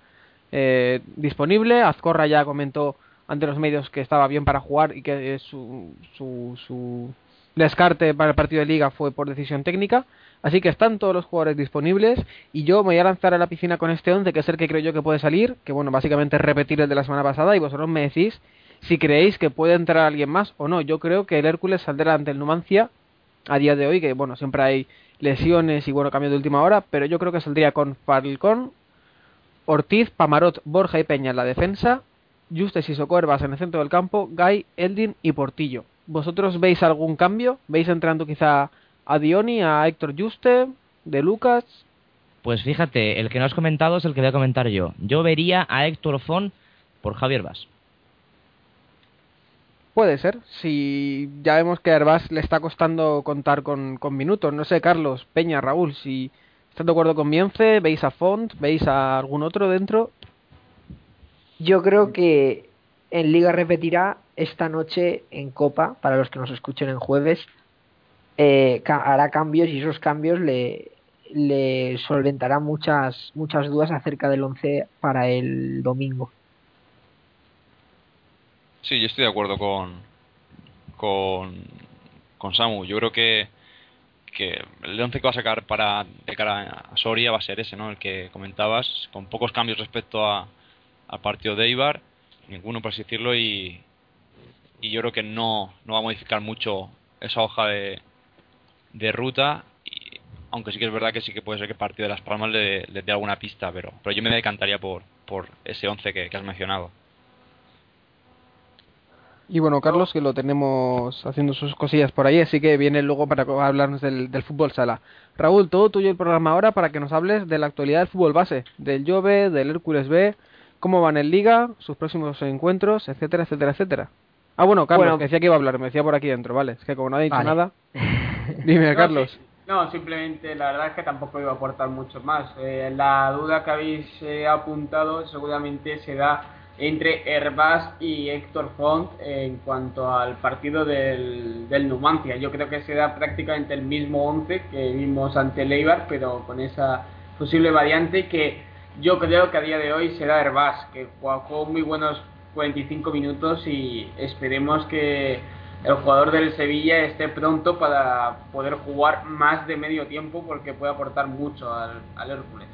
eh, disponible. Azcorra ya comentó ante los medios que estaba bien para jugar y que eh, su, su, su descarte para el partido de liga fue por decisión técnica. Así que están todos los jugadores disponibles y yo me voy a lanzar a la piscina con este 11 que es el que creo yo que puede salir, que bueno, básicamente es repetir el de la semana pasada y vosotros me decís si creéis que puede entrar alguien más o no. Yo creo que el Hércules saldrá ante el Numancia a día de hoy, que bueno, siempre hay lesiones y bueno, cambio de última hora, pero yo creo que saldría con Falcón, Ortiz, Pamarot, Borja y Peña en la defensa, Justes y Socorvas en el centro del campo, Gay, Eldin y Portillo. ¿Vosotros veis algún cambio? ¿Veis entrando quizá a Dioni, a Héctor Juste, de Lucas? Pues fíjate, el que no has comentado es el que voy a comentar yo. Yo vería a Héctor Font por Javier Vaz. Puede ser, si ya vemos que a Herbás le está costando contar con, con minutos. No sé, Carlos, Peña, Raúl, si están de acuerdo con Mience, veis a Font, veis a algún otro dentro. Yo creo que en Liga repetirá esta noche en Copa, para los que nos escuchen en jueves, eh, hará cambios y esos cambios le, le solventarán muchas, muchas dudas acerca del 11 para el domingo. Sí, yo estoy de acuerdo con, con, con Samu. Yo creo que, que el 11 que va a sacar para de cara a Soria va a ser ese, ¿no? El que comentabas, con pocos cambios respecto a, al partido de Eibar, ninguno por así decirlo, y, y yo creo que no, no va a modificar mucho esa hoja de, de ruta, y, aunque sí que es verdad que sí que puede ser que el partido de Las Palmas le, le dé alguna pista, pero, pero yo me decantaría por, por ese 11 que, que has mencionado. Y bueno, Carlos, que lo tenemos haciendo sus cosillas por ahí, así que viene luego para hablarnos del, del fútbol sala. Raúl, todo tuyo el programa ahora para que nos hables de la actualidad del fútbol base, del Jove, del Hércules B, cómo van en Liga, sus próximos encuentros, etcétera, etcétera, etcétera. Ah, bueno, Carlos, Bueno. que decía que iba a hablar, me decía por aquí dentro, ¿vale? Es que como no ha dicho Vale. nada... [laughs] [laughs] Dime, Carlos. No, simplemente la verdad es que tampoco iba a aportar mucho más. Eh, la duda que habéis eh, apuntado seguramente se da entre Herbás y Héctor Font en cuanto al partido del, del Numancia. Yo creo que se da prácticamente el mismo 11 que vimos ante el Eibar, pero con esa posible variante que yo creo que a día de hoy será Herbás, que jugó muy buenos 45 minutos y esperemos que el jugador del Sevilla esté pronto para poder jugar más de medio tiempo porque puede aportar mucho al, al Hércules.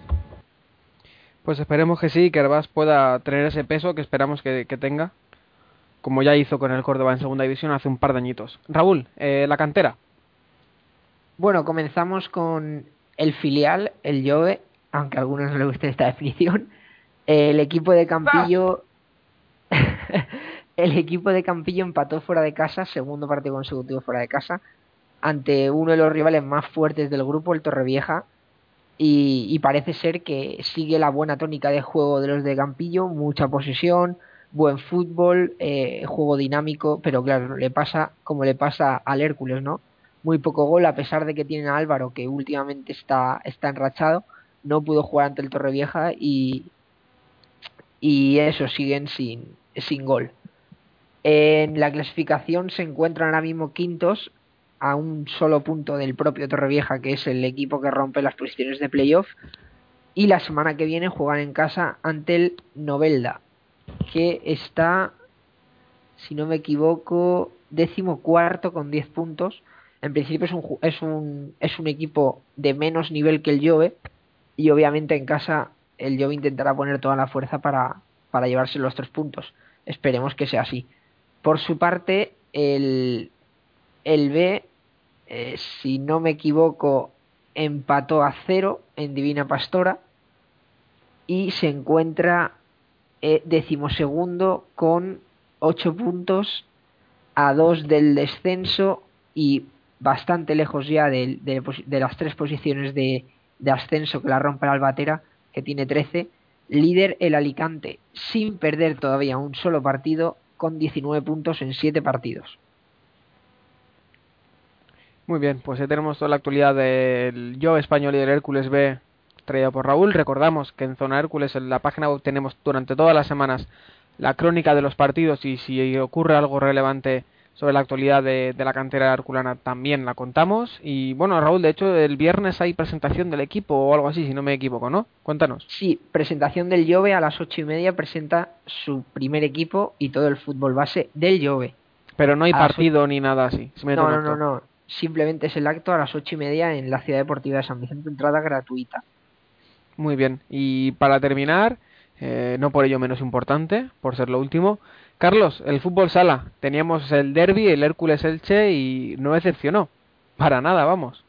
Pues esperemos que sí, que Herbás pueda tener ese peso que esperamos que, que tenga, como ya hizo con el Córdoba en segunda división hace un par de añitos. Raúl, eh, la cantera. Bueno, comenzamos con el filial, el Jove, aunque a algunos no les guste esta definición. El equipo de Campillo. [laughs] el equipo de Campillo empató fuera de casa, segundo partido consecutivo fuera de casa, ante uno de los rivales más fuertes del grupo, el Torrevieja. Y, y parece ser que sigue la buena tónica de juego de los de Campillo, mucha posesión, buen fútbol, eh, juego dinámico, pero claro, le pasa como le pasa al Hércules, ¿no? Muy poco gol, a pesar de que tienen a Álvaro, que últimamente está, está enrachado, no pudo jugar ante el Torrevieja y, y eso, siguen sin, sin gol. En la clasificación se encuentran ahora mismo quintos a un solo punto del propio Torrevieja, que es el equipo que rompe las posiciones de playoff. Y la semana que viene juegan en casa ante el Novelda, que está, si no me equivoco, décimo cuarto con 10 puntos. En principio es un, es un, es un equipo de menos nivel que el Jove y obviamente en casa el Jove intentará poner toda la fuerza para, para llevarse los tres puntos. Esperemos que sea así. Por su parte, el, el B, eh, si no me equivoco, empató a cero en Divina Pastora y se encuentra eh, decimosegundo con ocho puntos a dos del descenso y bastante lejos ya de, las tres posiciones de, de ascenso que la rompe la Albatera, que tiene 13. Líder el Alicante, sin perder todavía un solo partido, con 19 puntos en 7 partidos. Muy bien, pues ya tenemos toda la actualidad del Yo Español y del Hércules B traído por Raúl. Recordamos que en Zona Hércules en la página web tenemos durante todas las semanas la crónica de los partidos y si ocurre algo relevante sobre la actualidad de, de la cantera herculana también la contamos. Y bueno, Raúl, de hecho el viernes hay presentación del equipo o algo así, si no me equivoco, ¿no? Cuéntanos. Sí, presentación del Jove a las ocho y media presenta su primer equipo y todo el fútbol base del Jove. Pero no hay A partido ni nada así. No, no, no, no. simplemente es el acto a las ocho y media en la Ciudad Deportiva de San Vicente, entrada gratuita. Muy bien. Y para terminar, eh, no por ello menos importante, por ser lo último, Carlos, el fútbol sala. Teníamos el derby, el Hércules Elche y no decepcionó. Para nada, vamos.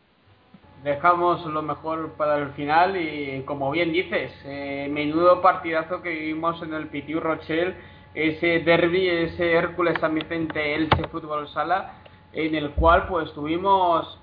Dejamos lo mejor para el final y como bien dices, eh, menudo partidazo que vivimos en el Pitiu Rochelle, ese derby, ese Hércules San Vicente Elche Fútbol Sala, en el cual pues tuvimos,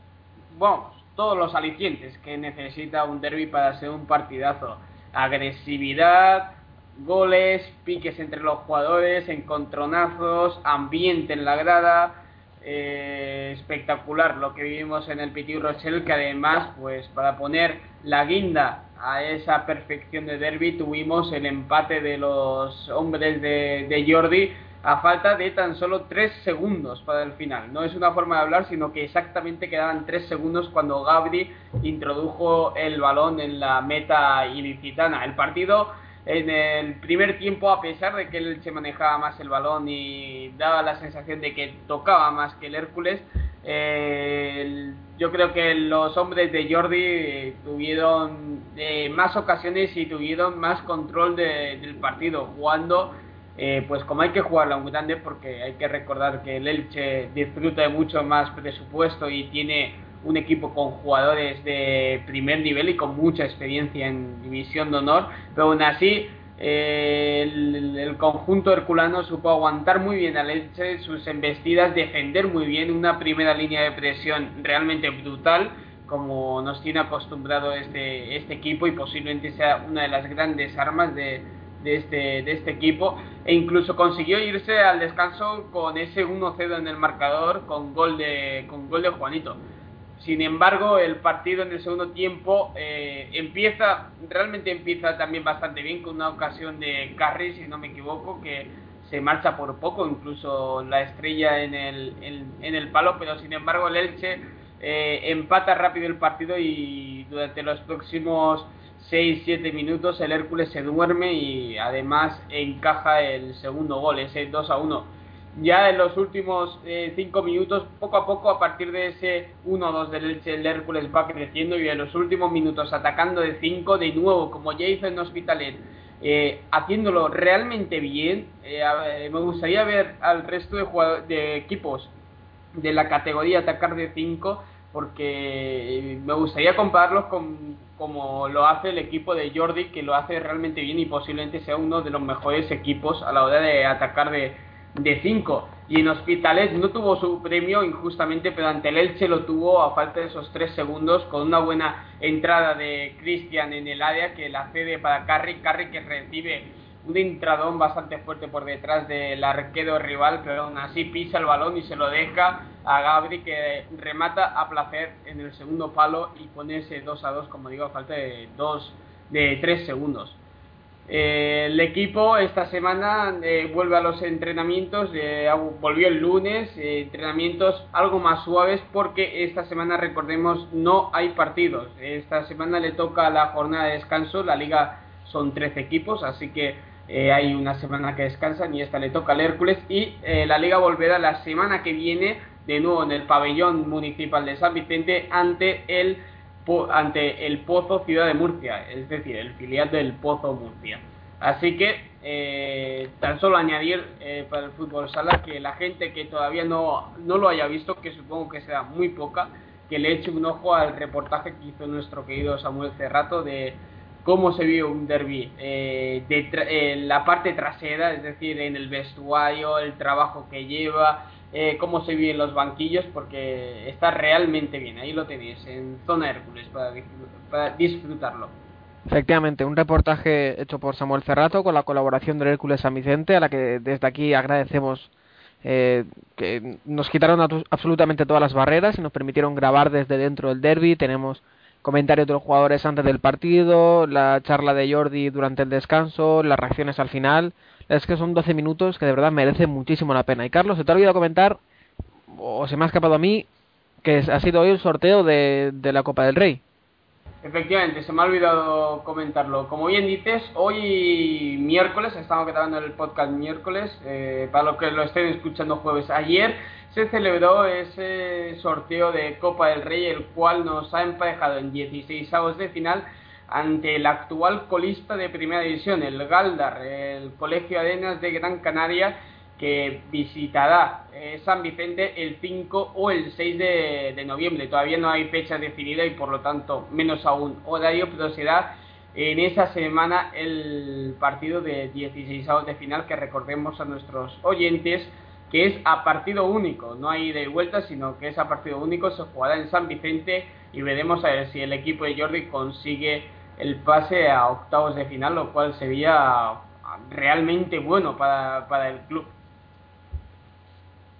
vamos, todos los alicientes que necesita un derby para ser un partidazo. Agresividad, goles, piques entre los jugadores, encontronazos, ambiente en la grada, eh, espectacular lo que vivimos en el Pitiu Rochelle, que además, pues para poner la guinda a esa perfección de derby, tuvimos el empate de los hombres de, Jordi a falta de tan solo 3 segundos para el final. No es una forma de hablar, sino que exactamente quedaban 3 segundos cuando Gabri introdujo el balón en la meta ilicitana. El partido en el primer tiempo, a pesar de que él se manejaba más el balón y daba la sensación de que tocaba más que el Hércules, eh, yo creo que los hombres de Jordi tuvieron eh, más ocasiones y tuvieron más control de- del partido, jugando eh, pues como hay que jugarlo a un grande, porque hay que recordar que el Elche disfruta de mucho más presupuesto y tiene un equipo con jugadores de primer nivel y con mucha experiencia en división de honor, pero aún así eh, el, conjunto herculano supo aguantar muy bien al Elche sus embestidas, defender muy bien una primera línea de presión realmente brutal como nos tiene acostumbrado este, este equipo y posiblemente sea una de las grandes armas de, de este, de este equipo e incluso consiguió irse al descanso con ese 1-0 en el marcador con gol de, con gol de Juanito. Sin embargo, el partido en el segundo tiempo eh, empieza, realmente empieza también bastante bien con una ocasión de Carri, si no me equivoco, que se marcha por poco, incluso la estrella en el, en, el palo, pero sin embargo el Elche eh, empata rápido el partido y durante los próximos 6-7 minutos el Hércules se duerme y además encaja el segundo gol, ese 2 a 1. Ya en los últimos 5 minutos, poco a poco, a partir de ese 1-2 del Elche, el Hércules va creciendo y en los últimos minutos atacando de 5 de nuevo, como ya hizo en Hospitalet, eh, haciéndolo realmente bien. Eh, me gustaría ver al resto de, de equipos de la categoría atacar de 5 porque eh, me gustaría compararlos con como lo hace el equipo de Jordi que lo hace realmente bien y posiblemente sea uno de los mejores equipos a la hora de atacar de de 5 y en Hospitalet no tuvo su premio injustamente pero ante el Elche lo tuvo a falta de esos 3 segundos con una buena entrada de Cristian en el área que la cede para Carri Carri que recibe un entradón bastante fuerte por detrás del arquero rival, pero aún así pisa el balón y se lo deja a Gabri que remata a placer en el segundo palo y pone ese 2 a 2, como digo, a falta de, dos, de 3 segundos. Eh, el equipo esta semana eh, vuelve a los entrenamientos, eh, volvió el lunes, eh, entrenamientos algo más suaves porque esta semana, recordemos, no hay partidos. Esta semana le toca la jornada de descanso, la liga son 13 equipos, así que hay una semana que descansan y esta le toca al Hércules y la liga volverá la semana que viene de nuevo en el pabellón municipal de San Vicente ante el ante el Pozo Ciudad de Murcia, es decir, el filial del Pozo Murcia. Así que eh, tan solo añadir eh, para el fútbol sala que la gente que todavía no, no lo haya visto, que supongo que será muy poca, que le eche un ojo al reportaje que hizo nuestro querido Samuel Cerrato de cómo se vio un derby eh, de tra- en la parte trasera, es decir, en el vestuario, el trabajo que lleva, eh, cómo se vive en los banquillos, porque está realmente bien. Ahí lo tenéis, en Zona Hércules, para, disfrut- para disfrutarlo. Efectivamente, un reportaje hecho por Samuel Cerrato con la colaboración del Hércules San Vicente, a la que desde aquí agradecemos eh, que nos quitaron absolutamente todas las barreras y nos permitieron grabar desde dentro del derby. Tenemos comentarios de los jugadores antes del partido, la charla de Jordi durante el descanso, las reacciones al final. Es que son 12 minutos que de verdad merecen muchísimo la pena. Y Carlos, se te ha olvidado comentar, o se me ha escapado a mí, que ha sido hoy el sorteo de, de la Copa del Rey. Efectivamente, se me ha olvidado comentarlo. Como bien dices, hoy miércoles, estamos grabando el podcast miércoles, eh, para los que lo estén escuchando jueves, ayer se celebró ese sorteo de Copa del Rey, el cual nos ha emparejado en 16 avos de final ante el actual colista de primera división, el Galdar, el Colegio Arenas de Gran Canaria, que visitará eh, San Vicente el 5 o el 6 de, de noviembre. Todavía no hay fecha definida y por lo tanto menos aún horario, pero será en esa semana el partido de 16 de final que recordemos a nuestros oyentes que es a partido único, no hay de vuelta, sino que es a partido único, se jugará en San Vicente y veremos a ver si el equipo de Jordi consigue el pase a octavos de final, lo cual sería realmente bueno para, para el club.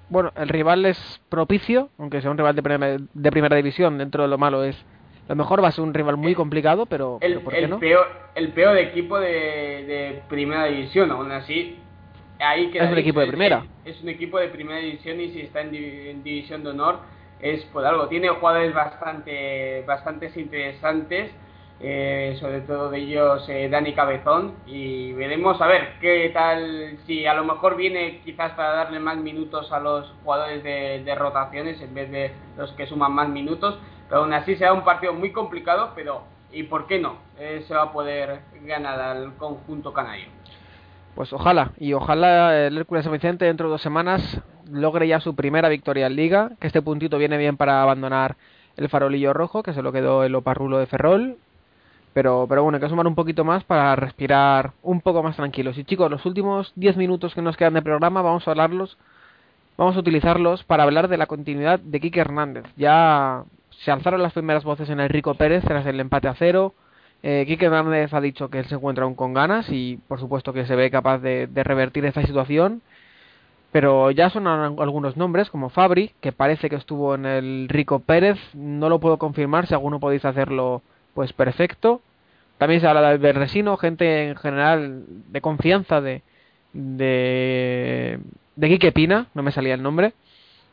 Bueno, el rival es propicio, aunque sea un rival de primera, de primera división, dentro de lo malo es... Lo mejor va a ser un rival muy complicado, pero, El, pero ¿por qué el no? peor, el peor equipo de, de primera división, aún así, ahí queda Es un equipo de primera. Es, un equipo de primera división y si está en, en división de honor es por algo. Tiene jugadores bastante, bastantes interesantes, eh, sobre todo de ellos eh, Dani Cabezón y veremos a ver qué tal, si a lo mejor viene quizás para darle más minutos a los jugadores de, rotaciones en vez de los que suman más minutos, pero aún así será un partido muy complicado, pero ¿y por qué no? Eh, se va a poder ganar al conjunto canario. Pues ojalá, y ojalá el Hércules San Vicente dentro de dos semanas logre ya su primera victoria en Liga, que este puntito viene bien para abandonar el farolillo rojo, que se lo quedó el Oparrulo de Ferrol, pero, pero bueno, hay que sumar un poquito más para respirar un poco más tranquilos. Y chicos, los últimos 10 minutos que nos quedan de programa vamos a hablarlos, vamos a utilizarlos para hablar de la continuidad de Quique Hernández. Ya se alzaron las primeras voces en el Rico Pérez tras el empate a cero. Eh, Hernández ha dicho que él se encuentra aún con ganas y por supuesto que se ve capaz de, revertir esta situación. Pero ya sonan algunos nombres como Fabri, que parece que estuvo en el Rico Pérez. No lo puedo confirmar, si alguno podéis hacerlo, pues perfecto. También se habla de Berresino, gente en general de confianza de, de, de Quique Pina, no me salía el nombre.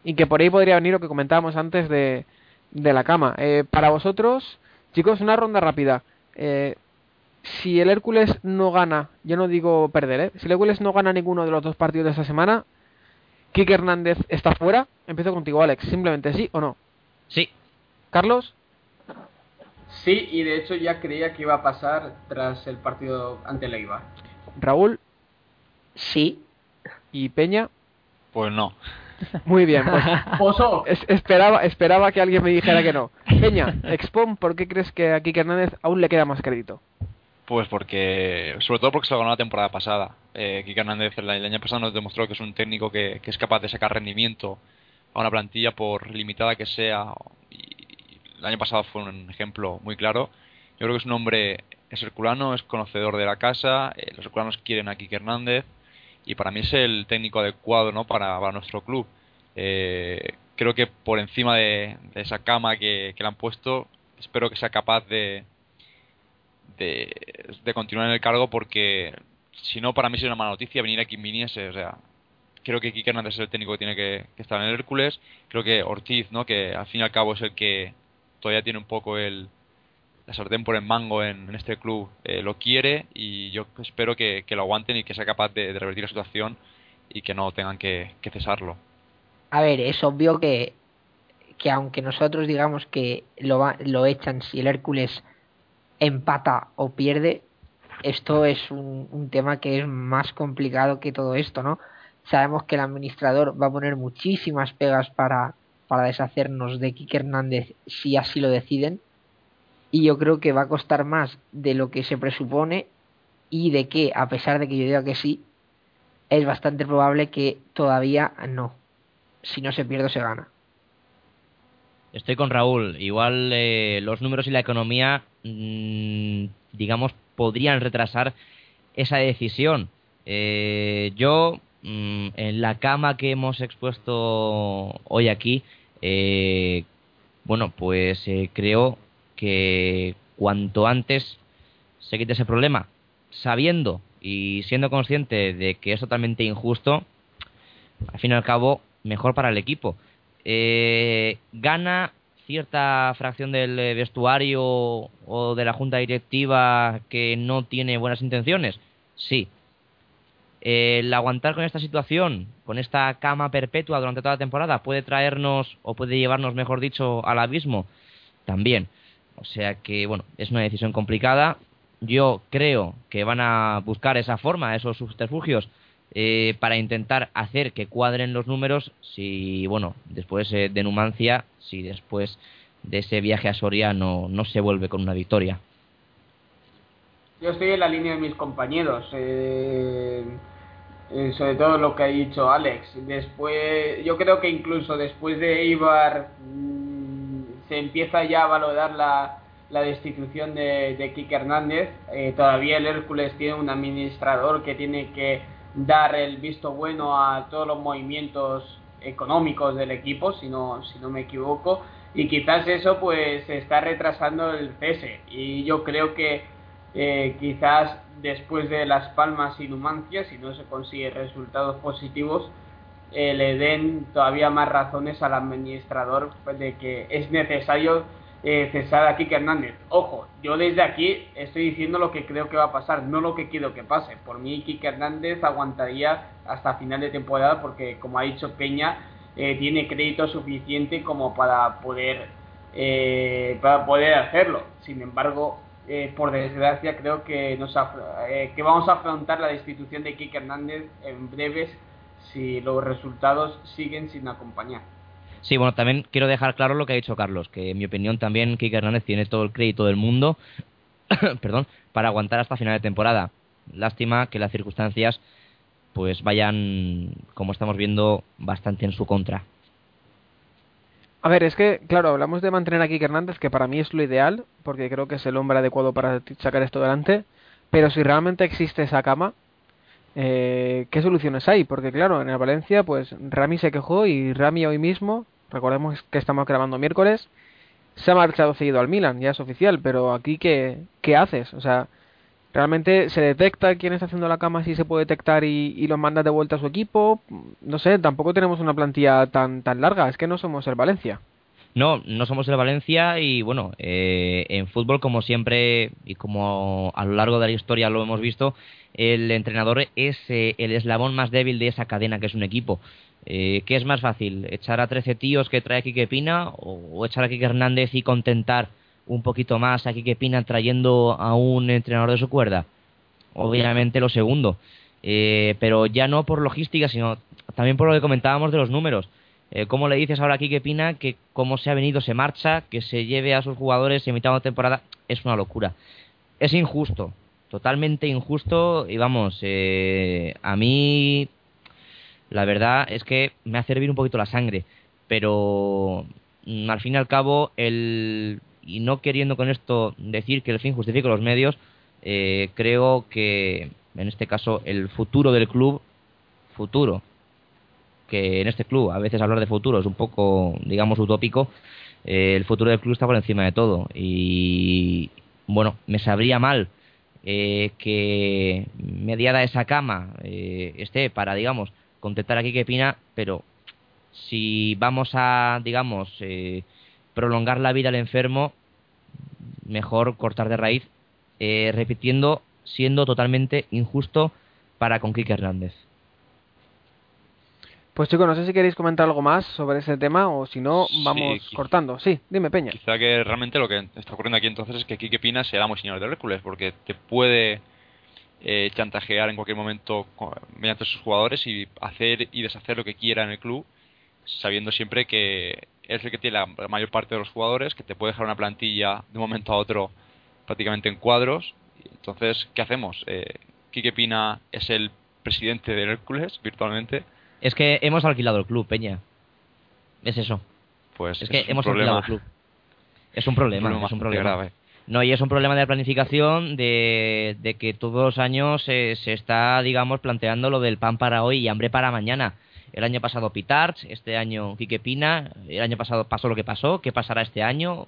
Y que por ahí podría venir lo que comentábamos antes de, de la cama. Eh, para vosotros, chicos, una ronda rápida. Eh, si el Hércules no gana, yo no digo perder, ¿eh? si el Hércules no gana ninguno de los dos partidos de esta semana, Kike Hernández está fuera. Empiezo contigo, Alex. Simplemente sí o no. Sí. Carlos, Sí, y de hecho ya creía que iba a pasar tras el partido ante Leiva. Raúl Sí. y Peña. Pues no. [laughs] Muy bien, pues es- esperaba, esperaba que alguien me dijera que no. Peña, expon, ¿por qué crees que a Kike Hernández aún le queda más crédito? Pues porque, sobre todo porque se lo ganó la temporada pasada. Eh, Kike Hernández el, el año pasado nos demostró que es un técnico que, que es capaz de sacar rendimiento a una plantilla por limitada que sea. El año pasado fue un ejemplo muy claro. Yo creo que es un hombre, es herculano, es conocedor de la casa, eh, los herculanos quieren a Kike Hernández y para mí es el técnico adecuado ¿no? para, para nuestro club. Eh, creo que por encima de, esa cama que, le han puesto, espero que sea capaz de, de, continuar en el cargo porque si no para mí sería una mala noticia venir aquí viniese o sea creo que Quique Hernández es el técnico que tiene que, que estar en el Hércules creo que Ortiz no que al fin y al cabo es el que todavía tiene un poco el la sartén por el mango en, este club eh, lo quiere y yo espero que, lo aguanten y que sea capaz de, revertir la situación y que no tengan que, que cesarlo A ver, es obvio que, que aunque nosotros digamos que lo, va- lo echan si el Hércules empata o pierde, esto es un tema que es más complicado que todo esto, ¿no? Sabemos que el administrador va a poner muchísimas pegas para, para deshacernos de Quique Hernández si así lo deciden. Y yo creo que va a costar más de lo que se presupone y de que, a pesar de que yo diga que sí, es bastante probable que todavía no. Si no se pierde se gana. Estoy con Raúl. Igual eh, los números y la economía, mm, digamos, podrían retrasar esa decisión. Eh, yo, mm, en la cama que hemos expuesto hoy aquí, eh, bueno, pues eh, creo que cuanto antes se quite ese problema, sabiendo y siendo consciente de que es totalmente injusto, al fin y al cabo, mejor para el equipo. Eh, gana cierta fracción del eh, vestuario o de la junta directiva que no tiene buenas intenciones, sí. El aguantar con esta situación, con esta cama perpetua durante toda la temporada, puede traernos o puede llevarnos, mejor dicho, al abismo también. O sea que, bueno, es una decisión complicada. Yo creo que van a buscar esa forma, esos subterfugios, eh, para intentar hacer que cuadren los números. Si, bueno, después eh, de Numancia, si después de ese viaje a Soria no, no se vuelve con una victoria. Yo estoy en la línea de mis compañeros. eh, eh, sobre todo lo que ha dicho Alex. Después, yo creo que incluso después de Eibar mm, se empieza ya a valorar la, la destitución de, de Kike Hernández. Eh, todavía el Hércules tiene un administrador que tiene que dar el visto bueno a todos los movimientos económicos del equipo, si no, si no me equivoco. Y quizás eso pues está retrasando el cese. Y yo creo que eh, quizás después de Las Palmas y Numancia, si no se consigue resultados positivos, eh, le den todavía más razones al administrador de que es necesario eh, cesar a Kike Hernández. Ojo, yo desde aquí estoy diciendo lo que creo que va a pasar, no lo que quiero que pase. Por mí, Kike Hernández aguantaría hasta final de temporada porque, como ha dicho Peña, tiene crédito suficiente como para poder para poder hacerlo. Sin embargo, eh, por desgracia, creo que, nos eh, que vamos a afrontar la destitución de Kike Hernández en breves si los resultados siguen sin acompañar. Sí, bueno, también quiero dejar claro lo que ha dicho Carlos, que en mi opinión también Kike Hernández tiene todo el crédito del mundo [coughs] perdón, para aguantar hasta final de temporada. Lástima que las circunstancias pues vayan, como estamos viendo, bastante en su contra. A ver, es que, claro, hablamos de mantener a Kike Hernández, que para mí es lo ideal, porque creo que es el hombre adecuado para sacar esto adelante. Pero si realmente existe esa cama, eh, ¿qué soluciones hay? Porque, claro, en el Valencia, pues Rami se quejó y Rami hoy mismo, recordemos que estamos grabando miércoles, se ha marchado seguido al Milan, ya es oficial, pero aquí, ¿qué, qué haces? O sea, ¿realmente se detecta quién está haciendo la cama, si se puede detectar y, y lo manda de vuelta a su equipo? No sé, tampoco tenemos una plantilla tan, tan larga, es que no somos el Valencia. No, no somos el Valencia y bueno, eh, en fútbol como siempre y como a lo largo de la historia lo hemos visto, el entrenador es eh, el eslabón más débil de esa cadena que es un equipo. Eh, ¿Qué es más fácil? ¿Echar a 13 tíos que trae Quique Pina o, o echar a Quique Hernández y contentar un poquito más a Quique Pina trayendo a un entrenador de su cuerda? Obviamente lo segundo. Eh, pero ya no por logística, sino también por lo que comentábamos de los números. Eh, ¿Cómo le dices ahora a Quique Pina que cómo se ha venido se marcha, que se lleve a sus jugadores en mitad de temporada? Es una locura. Es injusto, totalmente injusto y vamos, eh, a mí la verdad es que me hace hervir un poquito la sangre, pero mm, al fin y al cabo, el, y no queriendo con esto decir que el fin justifica los medios, eh, creo que en este caso el futuro del club, futuro, que en este club a veces hablar de futuro es un poco, digamos, utópico, eh, el futuro del club está por encima de todo. Y bueno, me sabría mal eh, que mediada esa cama eh, esté para, digamos, contentar a Quique Pina, pero si vamos a, digamos, eh, prolongar la vida al enfermo, mejor cortar de raíz, eh, repitiendo, siendo totalmente injusto para con Quique Hernández. Pues chicos, no sé si queréis comentar algo más sobre ese tema o si no, vamos quizá- cortando. Sí, dime Peña. Quizá que realmente lo que está ocurriendo aquí entonces es que Quique Pina será muy señor de Hércules, porque te puede eh, chantajear en cualquier momento mediante sus jugadores y hacer y deshacer lo que quiera en el club, sabiendo siempre que es el que tiene la, la mayor parte de los jugadores, que te puede dejar una plantilla de un momento a otro prácticamente en cuadros. Entonces, ¿qué hacemos? Eh, Quique Pina es el presidente del Hércules, virtualmente. Es que hemos alquilado el club, Peña. Es eso. Pues Es que es hemos problema. alquilado el club. Es un problema, Un problema es un problema. grave. No, y es un problema de planificación de, de que todos los años eh, se está, digamos, planteando lo del pan para hoy y hambre para mañana. El año pasado Pitarch, este año Quique Pina, el año pasado pasó lo que pasó, ¿qué pasará este año?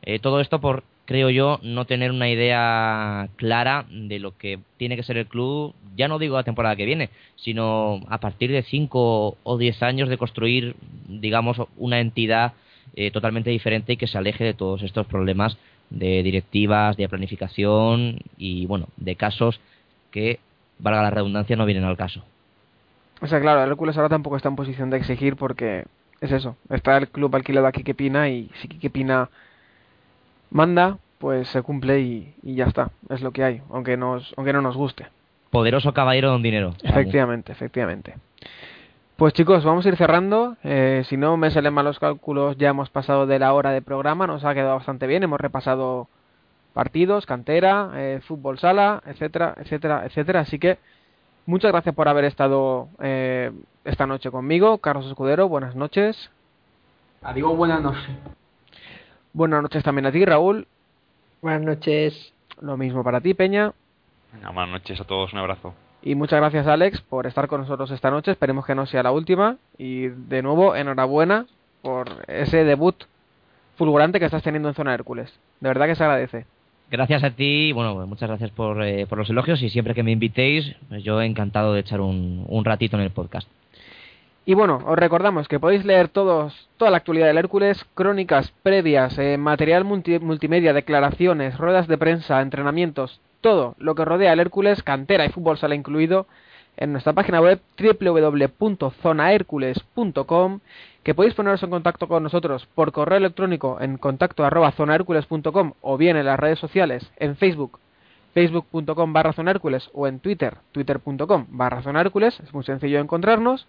Eh, todo esto por, creo yo, no tener una idea clara de lo que tiene que ser el club, ya no digo la temporada que viene, sino a partir de 5 o 10 años de construir, digamos, una entidad eh, totalmente diferente y que se aleje de todos estos problemas de directivas, de planificación y, bueno, de casos que valga la redundancia, no vienen al caso. O sea, claro, el Hércules ahora tampoco está en posición de exigir porque es eso. Está el club alquilado a Quique Pina y si Quique Pina manda, pues se cumple y, y ya está. Es lo que hay, aunque, nos, aunque no nos guste. Poderoso caballero don dinero. Efectivamente, efectivamente. Pues chicos, vamos a ir cerrando. Eh, si no me salen mal los cálculos, ya hemos pasado de la hora de programa. Nos ha quedado bastante bien. Hemos repasado partidos, cantera, eh, fútbol sala, etcétera, etcétera, etcétera. Así que muchas gracias por haber estado eh, esta noche conmigo. Carlos Escudero, buenas noches. Adiós, buenas noches. Buenas noches también a ti, Raúl. Buenas noches. Lo mismo para ti, Peña. Venga, buenas noches a todos, un abrazo. Y muchas gracias, Alex, por estar con nosotros esta noche. Esperemos que no sea la última. Y de nuevo, enhorabuena por ese debut fulgurante que estás teniendo en Zona Hércules. De verdad que se agradece. Gracias a ti, bueno, muchas gracias por, eh, por los elogios y siempre que me invitéis, pues yo encantado de echar un, un ratito en el podcast. Y bueno, os recordamos que podéis leer todos, toda la actualidad del Hércules, crónicas previas, eh, material multi- multimedia, declaraciones, ruedas de prensa, entrenamientos, todo lo que rodea al Hércules, cantera y fútbol sala incluido, en nuestra página web www.zonahercules.com que podéis poneros en contacto con nosotros por correo electrónico en contacto arroba o bien en las redes sociales en Facebook facebook.com barra zonahércules o en Twitter twitter.com barra zonahércules es muy sencillo encontrarnos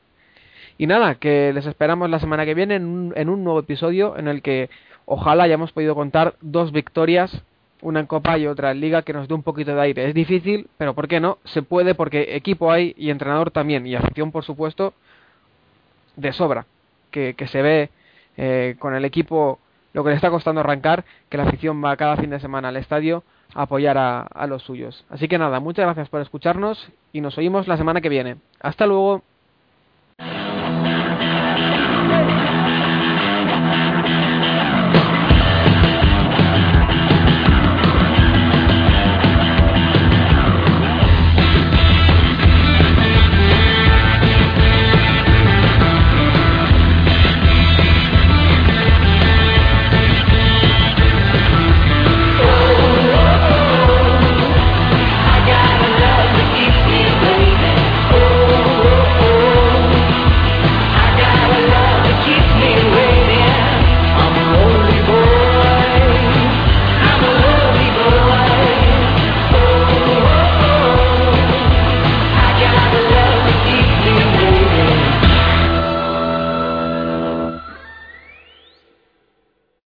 y nada, que les esperamos la semana que viene en un, en un nuevo episodio en el que ojalá hayamos podido contar dos victorias, una en Copa y otra en Liga, que nos dé un poquito de aire. Es difícil, pero ¿por qué no? Se puede porque equipo hay y entrenador también, y afición, por supuesto, de sobra, que, que se ve eh, con el equipo lo que le está costando arrancar, que la afición va cada fin de semana al estadio a apoyar a, a los suyos. Así que nada, muchas gracias por escucharnos y nos oímos la semana que viene. Hasta luego.